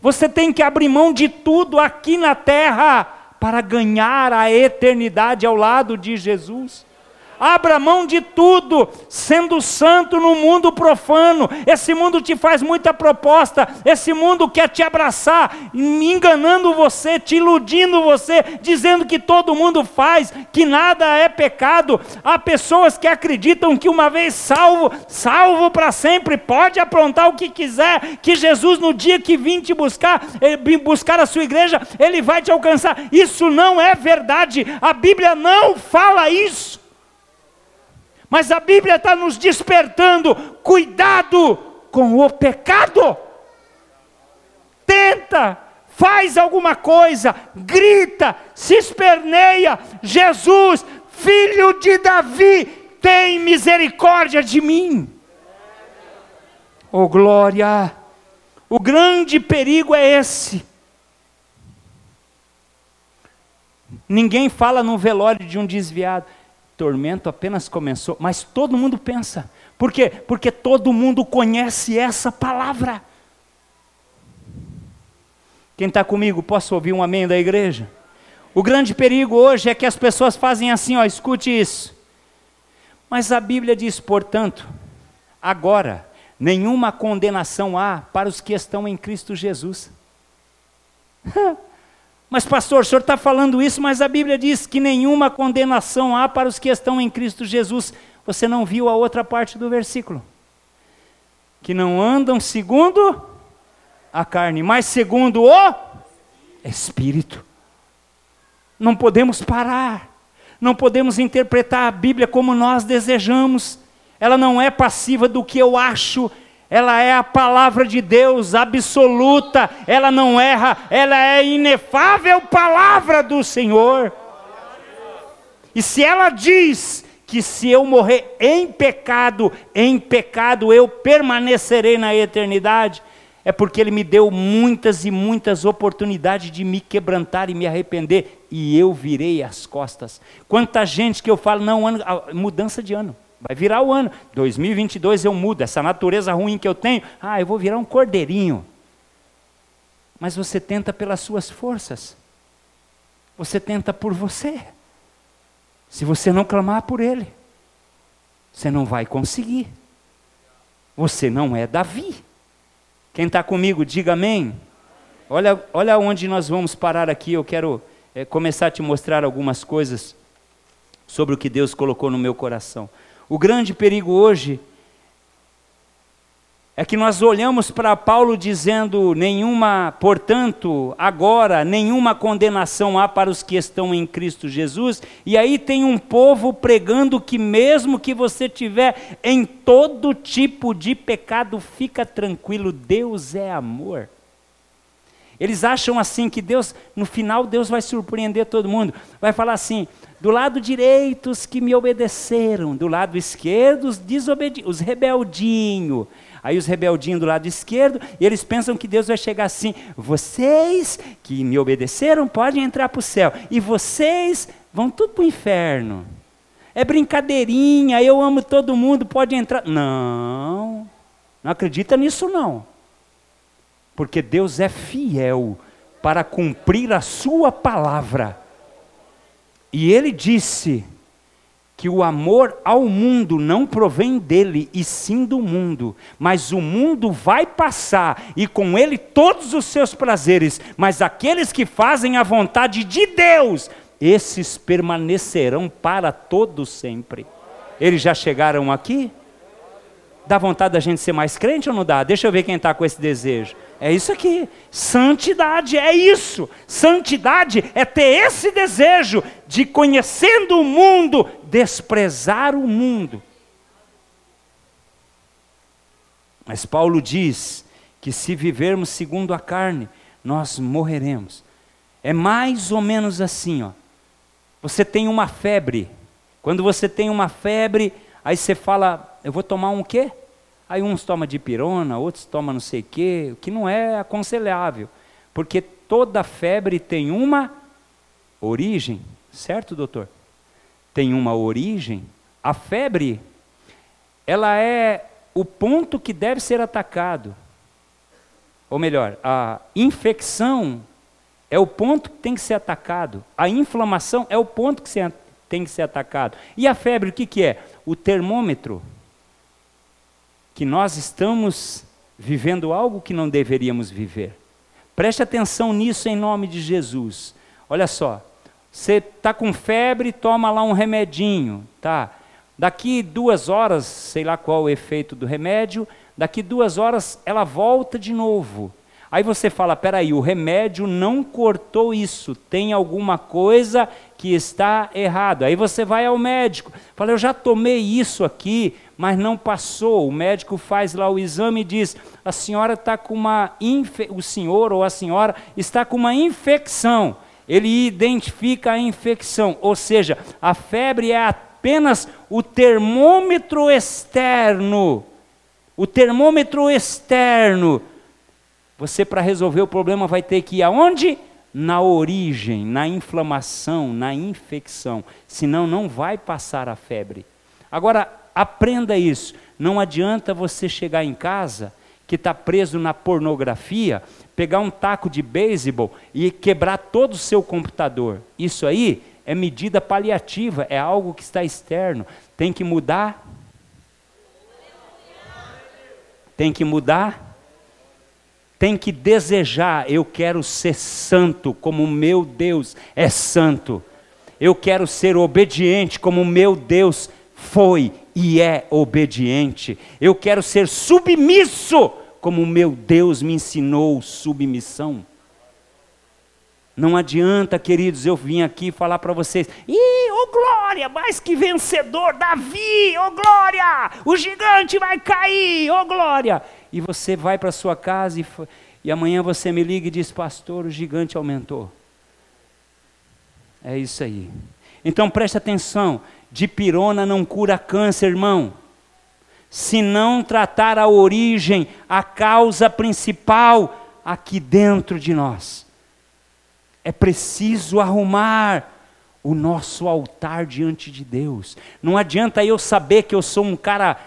Você tem que abrir mão de tudo aqui na terra para ganhar a eternidade ao lado de Jesus abra mão de tudo, sendo santo no mundo profano. Esse mundo te faz muita proposta, esse mundo quer te abraçar, enganando você, te iludindo você, dizendo que todo mundo faz, que nada é pecado. Há pessoas que acreditam que uma vez salvo, salvo para sempre, pode aprontar o que quiser, que Jesus no dia que vim te buscar, eh, buscar a sua igreja, ele vai te alcançar. Isso não é verdade. A Bíblia não fala isso. Mas a Bíblia está nos despertando: cuidado com o pecado. Tenta faz alguma coisa, grita, se esperneia: Jesus, filho de Davi, tem misericórdia de mim. Oh glória! O grande perigo é esse. Ninguém fala no velório de um desviado. Tormento apenas começou, mas todo mundo pensa. Por quê? Porque todo mundo conhece essa palavra. Quem está comigo, posso ouvir um amém da igreja? O grande perigo hoje é que as pessoas fazem assim, ó, escute isso. Mas a Bíblia diz, portanto, agora, nenhuma condenação há para os que estão em Cristo Jesus. mas, pastor, o senhor está falando isso, mas a Bíblia diz que nenhuma condenação há para os que estão em Cristo Jesus. Você não viu a outra parte do versículo? Que não andam segundo a carne, mas segundo o Espírito. Não podemos parar, não podemos interpretar a Bíblia como nós desejamos. Ela não é passiva do que eu acho, ela é a palavra de Deus absoluta, ela não erra, ela é a inefável palavra do Senhor. E se ela diz que se eu morrer em pecado, em pecado eu permanecerei na eternidade, é porque Ele me deu muitas e muitas oportunidades de me quebrantar e me arrepender, e eu virei as costas. Quanta gente que eu falo, não, ano, mudança de ano, vai virar o ano, 2022 eu mudo, essa natureza ruim que eu tenho, ah, eu vou virar um cordeirinho. Mas você tenta pelas suas forças, você tenta por você. Se você não clamar por Ele, você não vai conseguir. Você não é Davi. Quem está comigo, diga amém. Olha, olha onde nós vamos parar aqui. Eu quero é, começar a te mostrar algumas coisas sobre o que Deus colocou no meu coração. O grande perigo hoje é que nós olhamos para Paulo dizendo: nenhuma, portanto, agora, nenhuma condenação há para os que estão em Cristo Jesus, e aí tem um povo pregando que, mesmo que você tiver em todo tipo de pecado, fica tranquilo, Deus é amor. Eles acham assim que Deus, no final, Deus vai surpreender todo mundo. Vai falar assim: do lado direito os que me obedeceram, do lado esquerdo os, os rebeldinhos. Aí os rebeldinhos do lado esquerdo, e eles pensam que Deus vai chegar assim: vocês que me obedeceram podem entrar para o céu, e vocês vão tudo para o inferno. É brincadeirinha, eu amo todo mundo, pode entrar. Não, não acredita nisso não. Porque Deus é fiel para cumprir a sua palavra. E ele disse: que o amor ao mundo não provém dele, e sim do mundo. Mas o mundo vai passar, e com ele todos os seus prazeres. Mas aqueles que fazem a vontade de Deus, esses permanecerão para todo sempre. Eles já chegaram aqui? Dá vontade da gente ser mais crente ou não dá? Deixa eu ver quem está com esse desejo. É isso aqui. Santidade é isso. Santidade é ter esse desejo de, conhecendo o mundo, desprezar o mundo. Mas Paulo diz que se vivermos segundo a carne, nós morreremos. É mais ou menos assim, ó. Você tem uma febre. Quando você tem uma febre, aí você fala, eu vou tomar um quê? Aí uns tomam de pirona, outros tomam não sei o quê, o que não é aconselhável. Porque toda febre tem uma origem, certo, doutor? Tem uma origem. A febre, ela é o ponto que deve ser atacado. Ou melhor, a infecção é o ponto que tem que ser atacado. A inflamação é o ponto que tem que ser atacado. E a febre, o que, que é? O termômetro que nós estamos vivendo algo que não deveríamos viver. Preste atenção nisso em nome de Jesus. Olha só, você está com febre, toma lá um remedinho, tá? Daqui duas horas, sei lá qual o efeito do remédio, daqui duas horas ela volta de novo. Aí você fala: peraí, o remédio não cortou isso, tem alguma coisa que está errado. Aí você vai ao médico, fala: eu já tomei isso aqui, mas não passou. O médico faz lá o exame e diz: a senhora está com uma infe... o senhor ou a senhora está com uma infecção. Ele identifica a infecção, ou seja, a febre é apenas o termômetro externo. O termômetro externo. Você, para resolver o problema, vai ter que ir aonde? Na origem, na inflamação, na infecção. Senão, não vai passar a febre. Agora, aprenda isso. Não adianta você chegar em casa que está preso na pornografia, pegar um taco de beisebol e quebrar todo o seu computador. Isso aí é medida paliativa, é algo que está externo. Tem que mudar. Tem que mudar. Tem que desejar, eu quero ser santo como meu Deus é santo. Eu quero ser obediente como meu Deus foi e é obediente. Eu quero ser submisso como meu Deus me ensinou submissão. Não adianta, queridos, eu vim aqui falar para vocês, ih, ô oh glória, mais que vencedor, Davi, ô oh glória, o gigante vai cair, ô oh glória. E você vai para sua casa e, e amanhã você me liga e diz, pastor, o gigante aumentou. É isso aí. Então preste atenção, dipirona não cura câncer, irmão. Se não tratar a origem, a causa principal aqui dentro de nós. É preciso arrumar o nosso altar diante de Deus. Não adianta eu saber que eu sou um cara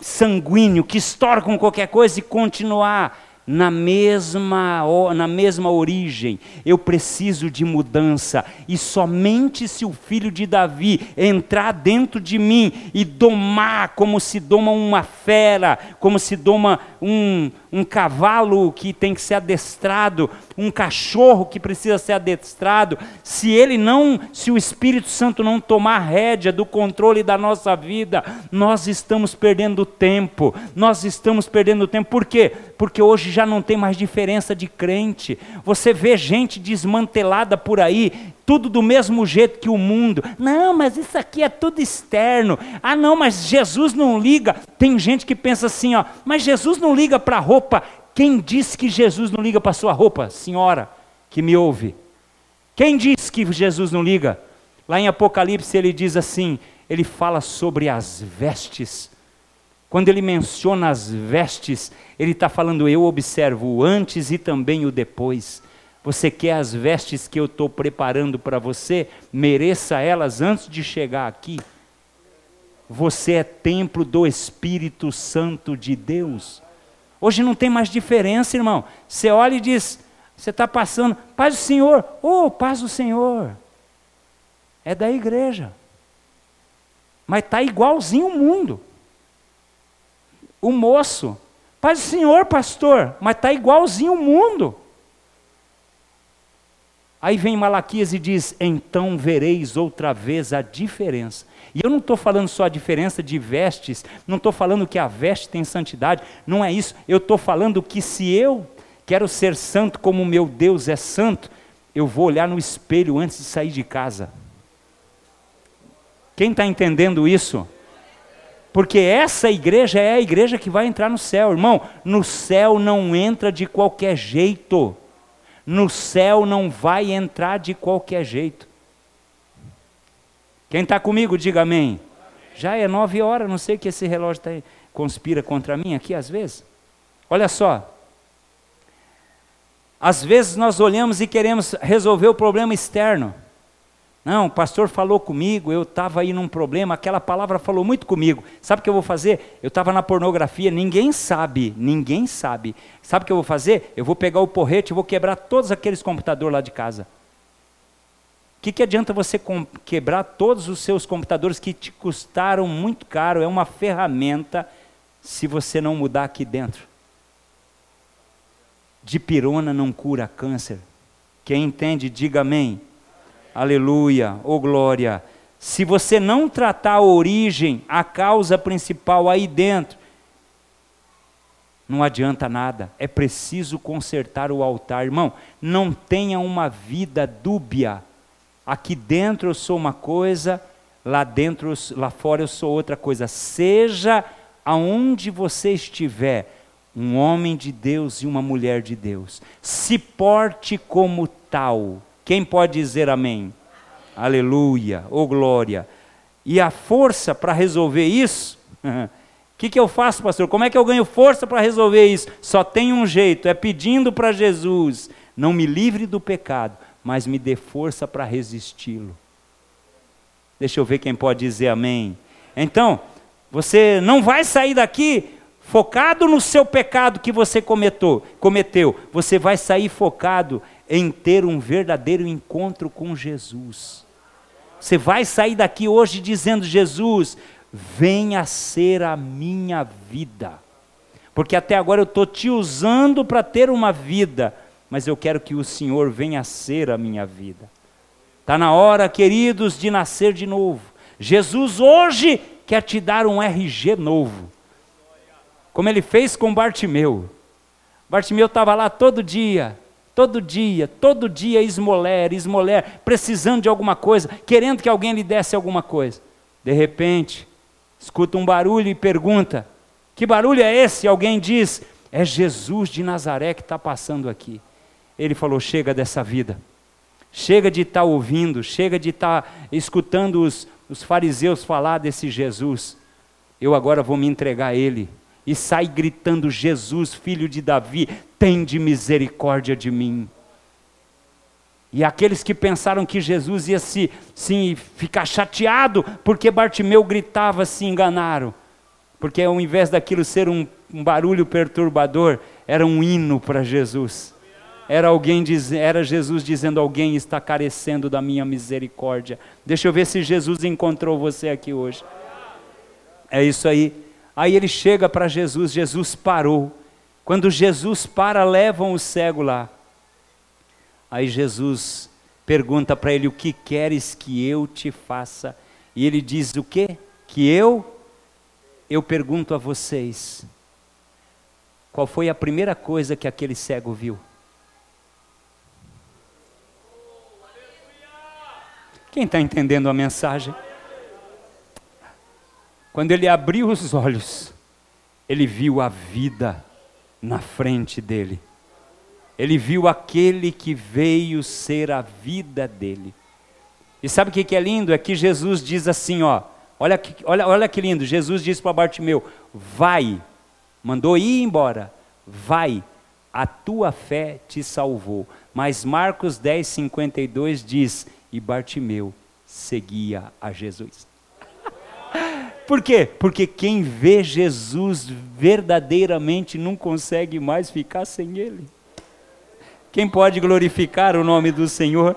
sanguíneo, que estoura com qualquer coisa e continuar na mesma, na mesma origem. Eu preciso de mudança. E somente se o filho de Davi entrar dentro de mim e domar como se doma uma fera, como se doma um, um cavalo que tem que ser adestrado, um cachorro que precisa ser adestrado, se ele não, se o Espírito Santo não tomar rédea do controle da nossa vida, nós estamos perdendo tempo. Nós estamos perdendo tempo. Por quê? Porque hoje já não tem mais diferença de crente. Você vê gente desmantelada por aí, tudo do mesmo jeito que o mundo. Não, mas isso aqui é tudo externo. Ah, não, mas Jesus não liga. Tem gente que pensa assim, ó, mas Jesus não liga para a roupa. Quem disse que Jesus não liga para sua roupa, senhora que me ouve? Quem disse que Jesus não liga? Lá em Apocalipse ele diz assim: ele fala sobre as vestes. Quando ele menciona as vestes, ele está falando: eu observo o antes e também o depois. Você quer as vestes que eu estou preparando para você? Mereça elas antes de chegar aqui. Você é templo do Espírito Santo de Deus. Hoje não tem mais diferença, irmão. Você olha e diz: você está passando, paz do Senhor, oh, paz do Senhor. É da igreja. Mas está igualzinho o mundo. O moço, paz do Senhor, pastor, mas está igualzinho o mundo. Aí vem Malaquias e diz: Então vereis outra vez a diferença. E eu não estou falando só a diferença de vestes, não estou falando que a veste tem santidade, não é isso. Eu estou falando que se eu quero ser santo como meu Deus é santo, eu vou olhar no espelho antes de sair de casa. Quem está entendendo isso? Porque essa igreja é a igreja que vai entrar no céu, irmão. No céu não entra de qualquer jeito no céu não vai entrar de qualquer jeito. Quem está comigo, diga amém. Já é nove horas, não sei que esse relógio tá, conspira contra mim aqui às vezes. Olha só. Às vezes nós olhamos e queremos resolver o problema externo. Não, o pastor falou comigo, eu estava aí num problema, aquela palavra falou muito comigo. Sabe o que eu vou fazer? Eu estava na pornografia, ninguém sabe, ninguém sabe. Sabe o que eu vou fazer? Eu vou pegar o porrete e vou quebrar todos aqueles computadores lá de casa. O que, que adianta você quebrar todos os seus computadores que te custaram muito caro? É uma ferramenta se você não mudar aqui dentro. Dipirona não cura câncer. Quem entende, diga amém. Aleluia, oh glória. Se você não tratar a origem, a causa principal aí dentro, não adianta nada. É preciso consertar o altar. Irmão, não tenha uma vida dúbia. Aqui dentro eu sou uma coisa, lá dentro, lá fora eu sou outra coisa. Seja aonde você estiver, um homem de Deus e uma mulher de Deus. Se porte como tal. Quem pode dizer amém? Aleluia, ou oh glória. E a força para resolver isso? O que, que eu faço, pastor? Como é que eu ganho força para resolver isso? Só tem um jeito: é pedindo para Jesus, não me livre do pecado, mas me dê força para resisti-lo. Deixa eu ver quem pode dizer amém. Então, você não vai sair daqui focado no seu pecado que você cometeu, cometeu. Você vai sair focado em ter um verdadeiro encontro com Jesus. Você vai sair daqui hoje dizendo: Jesus, venha ser a minha vida. Porque até agora eu estou te usando para ter uma vida, mas eu quero que o Senhor venha ser a minha vida. Está na hora, queridos, de nascer de novo. Jesus hoje quer te dar um RG novo como ele fez com Bartimeu. Bartimeu estava lá todo dia, todo dia, todo dia esmoler, esmoler, precisando de alguma coisa, querendo que alguém lhe desse alguma coisa. De repente, escuta um barulho e pergunta: Que barulho é esse? Alguém diz: É Jesus de Nazaré que está passando aqui. Ele falou: Chega dessa vida. Chega de estar tá ouvindo, chega de estar tá escutando os, os fariseus falar desse Jesus. Eu agora vou me entregar a Ele e sai gritando: Jesus, filho de Davi, tem de misericórdia de mim. E aqueles que pensaram que Jesus ia se, se ficar chateado porque Bartimeu gritava se enganaram. Porque ao invés daquilo ser um, um barulho perturbador, era um hino para Jesus. Era alguém diz, era Jesus dizendo: Alguém está carecendo da minha misericórdia. Deixa eu ver se Jesus encontrou você aqui hoje. É isso aí. Aí ele chega para Jesus, Jesus parou. Quando Jesus para, levam o cego lá. Aí Jesus pergunta para ele: O que queres que eu te faça? E ele diz: O que? Que eu? Eu pergunto a vocês: Qual foi a primeira coisa que aquele cego viu? Quem está entendendo a mensagem? Quando ele abriu os olhos, ele viu a vida na frente dele. Ele viu aquele que veio ser a vida dele. E sabe o que é lindo? É que Jesus diz assim: ó, olha que, olha, olha que lindo. Jesus disse para Bartimeu: vai, mandou ir embora, vai, a tua fé te salvou. Mas Marcos 10, 52 diz: e Bartimeu seguia a Jesus. Por quê? Porque quem vê Jesus verdadeiramente não consegue mais ficar sem Ele. Quem pode glorificar o nome do Senhor?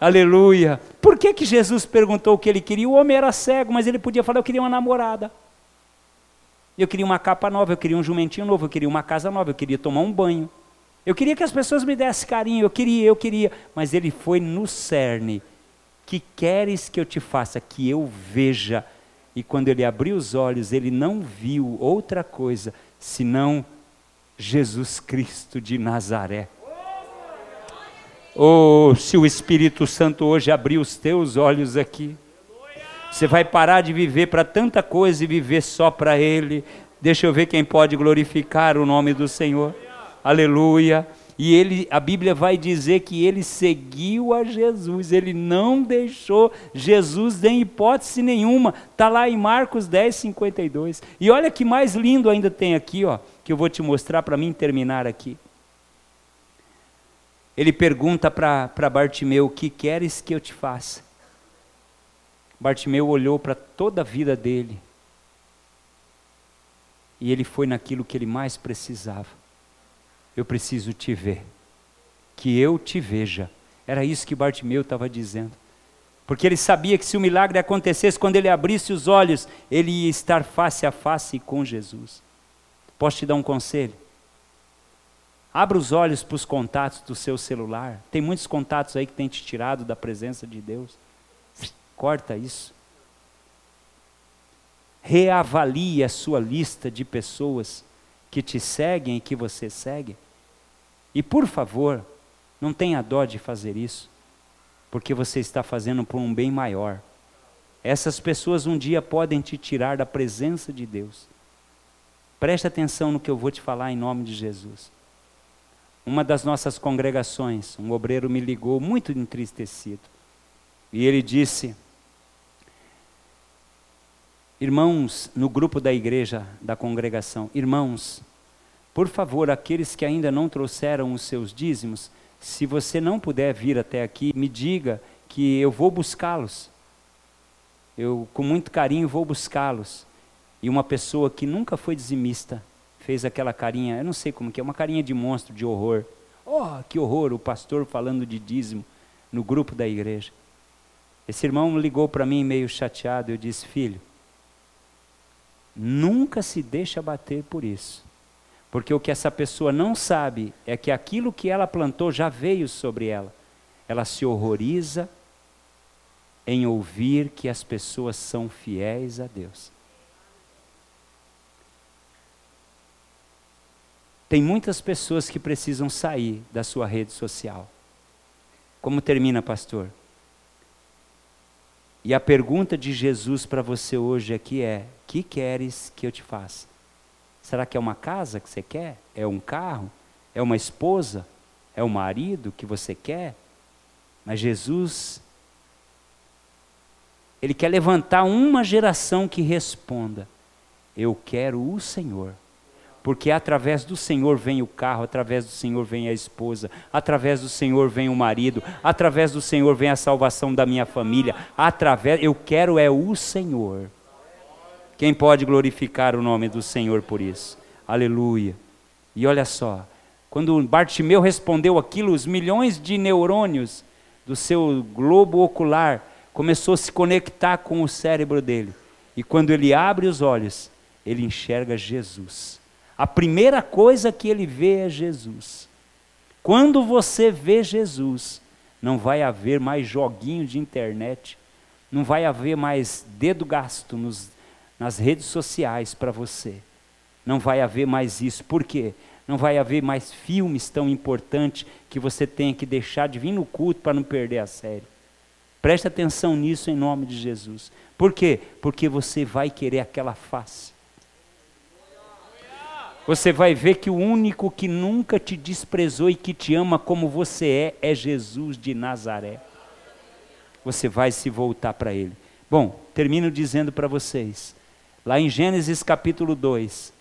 Aleluia. Por que, que Jesus perguntou o que ele queria? O homem era cego, mas ele podia falar: Eu queria uma namorada. Eu queria uma capa nova, eu queria um jumentinho novo, eu queria uma casa nova, eu queria tomar um banho. Eu queria que as pessoas me dessem carinho, eu queria, eu queria. Mas ele foi no cerne. Que queres que eu te faça? Que eu veja e quando ele abriu os olhos, ele não viu outra coisa senão Jesus Cristo de Nazaré. Oh, se o Espírito Santo hoje abrir os teus olhos aqui, você vai parar de viver para tanta coisa e viver só para Ele. Deixa eu ver quem pode glorificar o nome do Senhor. Aleluia. E ele, a Bíblia vai dizer que ele seguiu a Jesus, ele não deixou Jesus em hipótese nenhuma. Está lá em Marcos 10, 52. E olha que mais lindo ainda tem aqui, ó, que eu vou te mostrar para mim terminar aqui. Ele pergunta para Bartimeu: O que queres que eu te faça? Bartimeu olhou para toda a vida dele. E ele foi naquilo que ele mais precisava eu preciso te ver. Que eu te veja. Era isso que Bartimeu estava dizendo. Porque ele sabia que se o milagre acontecesse, quando ele abrisse os olhos, ele ia estar face a face com Jesus. Posso te dar um conselho? Abra os olhos para os contatos do seu celular. Tem muitos contatos aí que tem te tirado da presença de Deus. Corta isso. Reavalie a sua lista de pessoas que te seguem e que você segue. E por favor, não tenha dó de fazer isso, porque você está fazendo por um bem maior. Essas pessoas um dia podem te tirar da presença de Deus. Preste atenção no que eu vou te falar em nome de Jesus. Uma das nossas congregações, um obreiro me ligou muito entristecido. E ele disse: Irmãos, no grupo da igreja, da congregação, irmãos, por favor, aqueles que ainda não trouxeram os seus dízimos, se você não puder vir até aqui, me diga que eu vou buscá-los. Eu, com muito carinho, vou buscá-los. E uma pessoa que nunca foi dizimista fez aquela carinha, eu não sei como que é, uma carinha de monstro, de horror. Oh, que horror, o pastor falando de dízimo no grupo da igreja. Esse irmão ligou para mim meio chateado, eu disse: "Filho, nunca se deixa bater por isso. Porque o que essa pessoa não sabe é que aquilo que ela plantou já veio sobre ela. Ela se horroriza em ouvir que as pessoas são fiéis a Deus. Tem muitas pessoas que precisam sair da sua rede social. Como termina, pastor? E a pergunta de Jesus para você hoje aqui é: que queres que eu te faça? Será que é uma casa que você quer? É um carro? É uma esposa? É um marido que você quer? Mas Jesus, Ele quer levantar uma geração que responda: Eu quero o Senhor. Porque através do Senhor vem o carro, através do Senhor vem a esposa, através do Senhor vem o marido, através do Senhor vem a salvação da minha família, através eu quero é o Senhor. Quem pode glorificar o nome do Senhor por isso? Aleluia. E olha só, quando Bartimeu respondeu aquilo, os milhões de neurônios do seu globo ocular começou a se conectar com o cérebro dele. E quando ele abre os olhos, ele enxerga Jesus. A primeira coisa que ele vê é Jesus. Quando você vê Jesus, não vai haver mais joguinho de internet, não vai haver mais dedo gasto nos nas redes sociais para você. Não vai haver mais isso. Por quê? Não vai haver mais filmes tão importantes que você tenha que deixar de vir no culto para não perder a série. Preste atenção nisso em nome de Jesus. Por quê? Porque você vai querer aquela face. Você vai ver que o único que nunca te desprezou e que te ama como você é, é Jesus de Nazaré. Você vai se voltar para Ele. Bom, termino dizendo para vocês: Lá em Gênesis capítulo 2,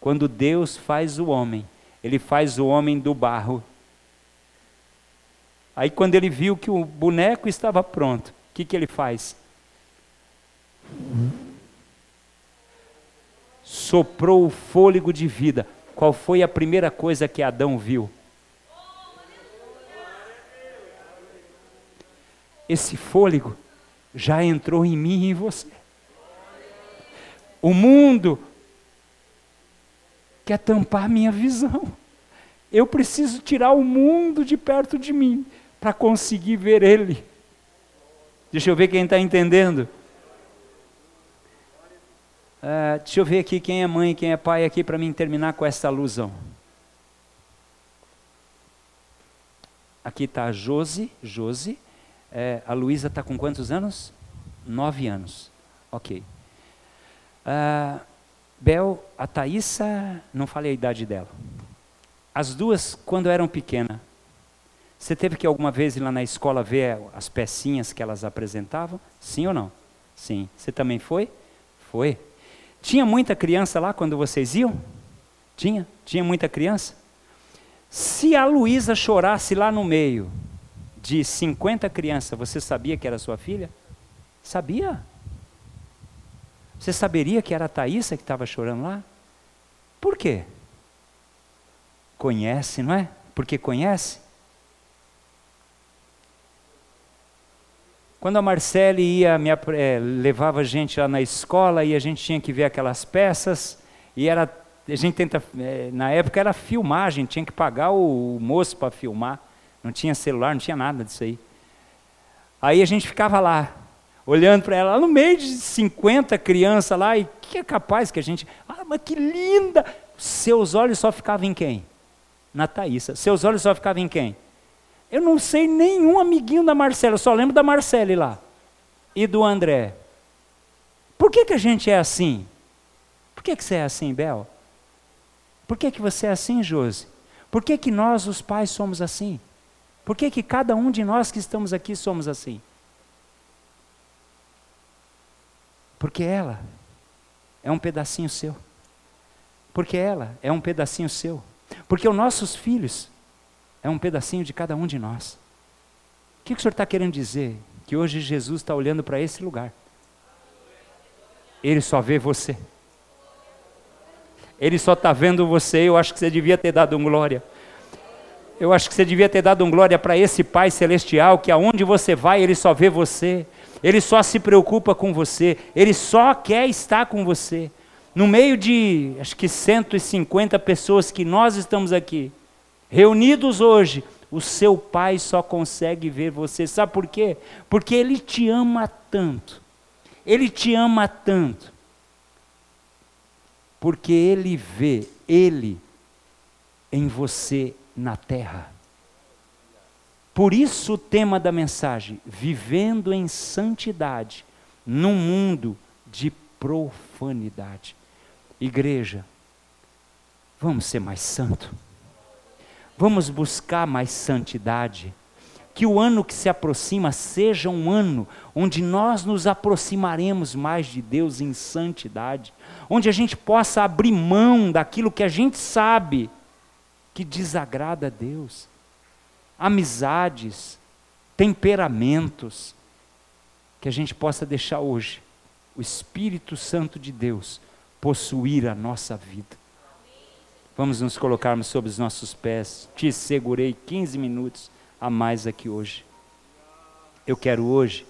quando Deus faz o homem, ele faz o homem do barro. Aí, quando ele viu que o boneco estava pronto, o que, que ele faz? Soprou o fôlego de vida. Qual foi a primeira coisa que Adão viu? Esse fôlego já entrou em mim e em você. O mundo quer tampar minha visão. Eu preciso tirar o mundo de perto de mim para conseguir ver Ele. Deixa eu ver quem está entendendo. Uh, deixa eu ver aqui quem é mãe quem é pai aqui para mim terminar com essa alusão. Aqui está a Josi, Josi. É, a Luísa está com quantos anos? Nove anos. Ok. Uh, Bel, a Thaísa, não falei a idade dela. As duas, quando eram pequenas, você teve que alguma vez ir lá na escola ver as pecinhas que elas apresentavam? Sim ou não? Sim. Você também foi? Foi. Tinha muita criança lá quando vocês iam? Tinha? Tinha muita criança? Se a Luísa chorasse lá no meio de 50 crianças, você sabia que era sua filha? Sabia? Você saberia que era a Thaísa que estava chorando lá? Por quê? Conhece, não é? Porque conhece? Quando a Marcele ia, me, é, levava a gente lá na escola e a gente tinha que ver aquelas peças, e era, a gente tenta, é, na época era filmagem, tinha que pagar o, o moço para filmar, não tinha celular, não tinha nada disso aí. Aí a gente ficava lá, olhando para ela, no meio de 50 crianças lá, e que é capaz que a gente. Ah, mas que linda! Seus olhos só ficavam em quem? Na Thaísa. Seus olhos só ficavam em quem? Eu não sei nenhum amiguinho da Marcela, eu só lembro da Marcele lá. e do André. Por que, que a gente é assim? Por que, que você é assim, Bel? Por que, que você é assim, Josi? Por que, que nós, os pais, somos assim? Por que, que cada um de nós que estamos aqui somos assim? Porque ela é um pedacinho seu. Porque ela é um pedacinho seu. Porque os nossos filhos é um pedacinho de cada um de nós. O que o senhor está querendo dizer? Que hoje Jesus está olhando para esse lugar. Ele só vê você. Ele só está vendo você. Eu acho que você devia ter dado um glória. Eu acho que você devia ter dado um glória para esse Pai Celestial, que aonde você vai, Ele só vê você. Ele só se preocupa com você. Ele só quer estar com você. No meio de, acho que 150 pessoas que nós estamos aqui, reunidos hoje, o seu pai só consegue ver você. Sabe por quê? Porque ele te ama tanto. Ele te ama tanto. Porque ele vê ele em você na terra. Por isso o tema da mensagem: vivendo em santidade num mundo de profanidade. Igreja, vamos ser mais santo. Vamos buscar mais santidade. Que o ano que se aproxima seja um ano onde nós nos aproximaremos mais de Deus em santidade, onde a gente possa abrir mão daquilo que a gente sabe que desagrada a Deus. Amizades, temperamentos, que a gente possa deixar hoje o Espírito Santo de Deus possuir a nossa vida. Vamos nos colocarmos sobre os nossos pés. Te segurei 15 minutos a mais aqui hoje. Eu quero hoje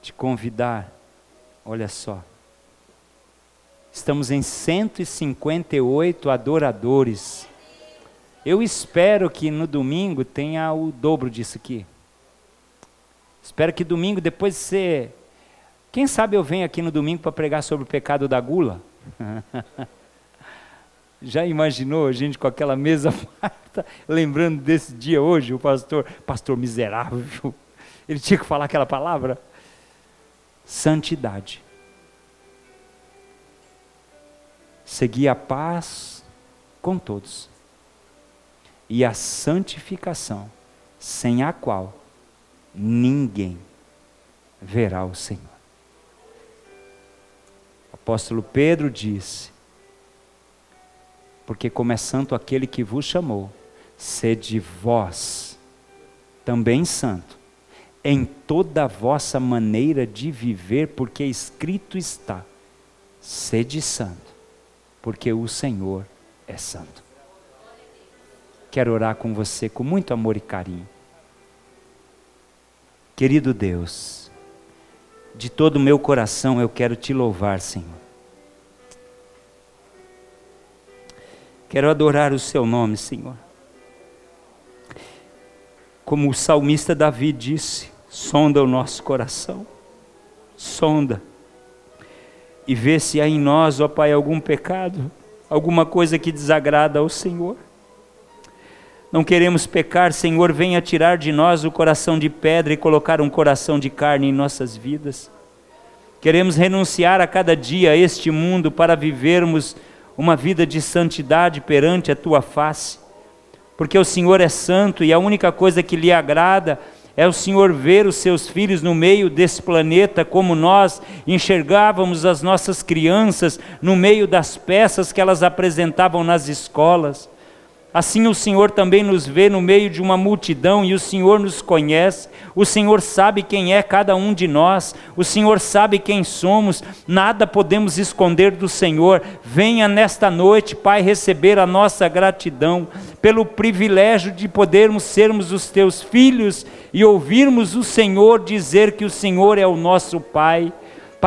te convidar, olha só. Estamos em 158 adoradores. Eu espero que no domingo tenha o dobro disso aqui. Espero que domingo, depois de você. Quem sabe eu venho aqui no domingo para pregar sobre o pecado da gula? Já imaginou a gente com aquela mesa farta, lembrando desse dia hoje, o pastor, pastor miserável, ele tinha que falar aquela palavra? Santidade. Seguir a paz com todos. E a santificação, sem a qual ninguém verá o Senhor apóstolo Pedro disse: Porque como é santo aquele que vos chamou, sede vós também santo, em toda a vossa maneira de viver, porque escrito está: sede santo, porque o Senhor é santo. Quero orar com você com muito amor e carinho. Querido Deus, de todo o meu coração eu quero te louvar, Senhor. Quero adorar o seu nome, Senhor. Como o salmista Davi disse, sonda o nosso coração, sonda, e vê se há em nós, ó Pai, algum pecado, alguma coisa que desagrada ao Senhor. Não queremos pecar, Senhor, venha tirar de nós o coração de pedra e colocar um coração de carne em nossas vidas. Queremos renunciar a cada dia a este mundo para vivermos uma vida de santidade perante a tua face, porque o Senhor é santo e a única coisa que lhe agrada é o Senhor ver os seus filhos no meio desse planeta, como nós enxergávamos as nossas crianças no meio das peças que elas apresentavam nas escolas. Assim o Senhor também nos vê no meio de uma multidão e o Senhor nos conhece, o Senhor sabe quem é cada um de nós, o Senhor sabe quem somos, nada podemos esconder do Senhor. Venha nesta noite, Pai, receber a nossa gratidão pelo privilégio de podermos sermos os teus filhos e ouvirmos o Senhor dizer que o Senhor é o nosso Pai.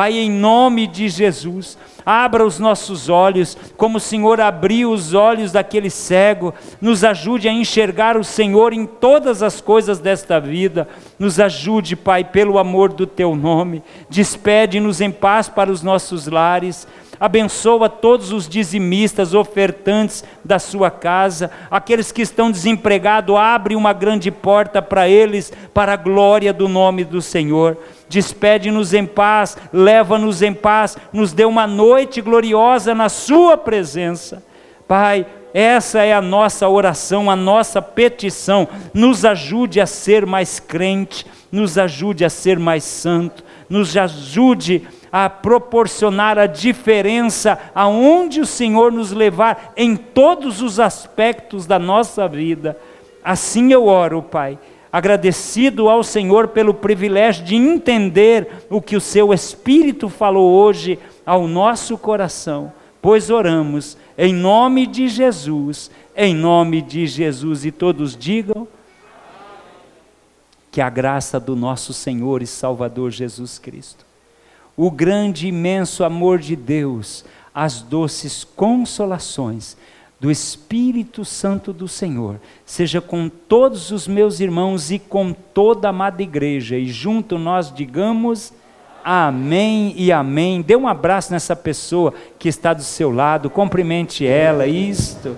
Pai, em nome de Jesus, abra os nossos olhos, como o Senhor abriu os olhos daquele cego, nos ajude a enxergar o Senhor em todas as coisas desta vida, nos ajude, Pai, pelo amor do Teu nome, despede-nos em paz para os nossos lares, Abençoa todos os dizimistas, ofertantes da sua casa, aqueles que estão desempregados, abre uma grande porta para eles, para a glória do nome do Senhor. Despede-nos em paz, leva-nos em paz, nos dê uma noite gloriosa na Sua presença. Pai, essa é a nossa oração, a nossa petição. Nos ajude a ser mais crente, nos ajude a ser mais santo, nos ajude a proporcionar a diferença aonde o Senhor nos levar em todos os aspectos da nossa vida. Assim eu oro, Pai, agradecido ao Senhor pelo privilégio de entender o que o seu Espírito falou hoje ao nosso coração, pois oramos em nome de Jesus, em nome de Jesus, e todos digam que a graça do nosso Senhor e Salvador Jesus Cristo, o grande imenso amor de Deus, as doces consolações do Espírito Santo do Senhor, seja com todos os meus irmãos e com toda a amada igreja, e junto nós digamos amém e amém. Dê um abraço nessa pessoa que está do seu lado, cumprimente ela, isto.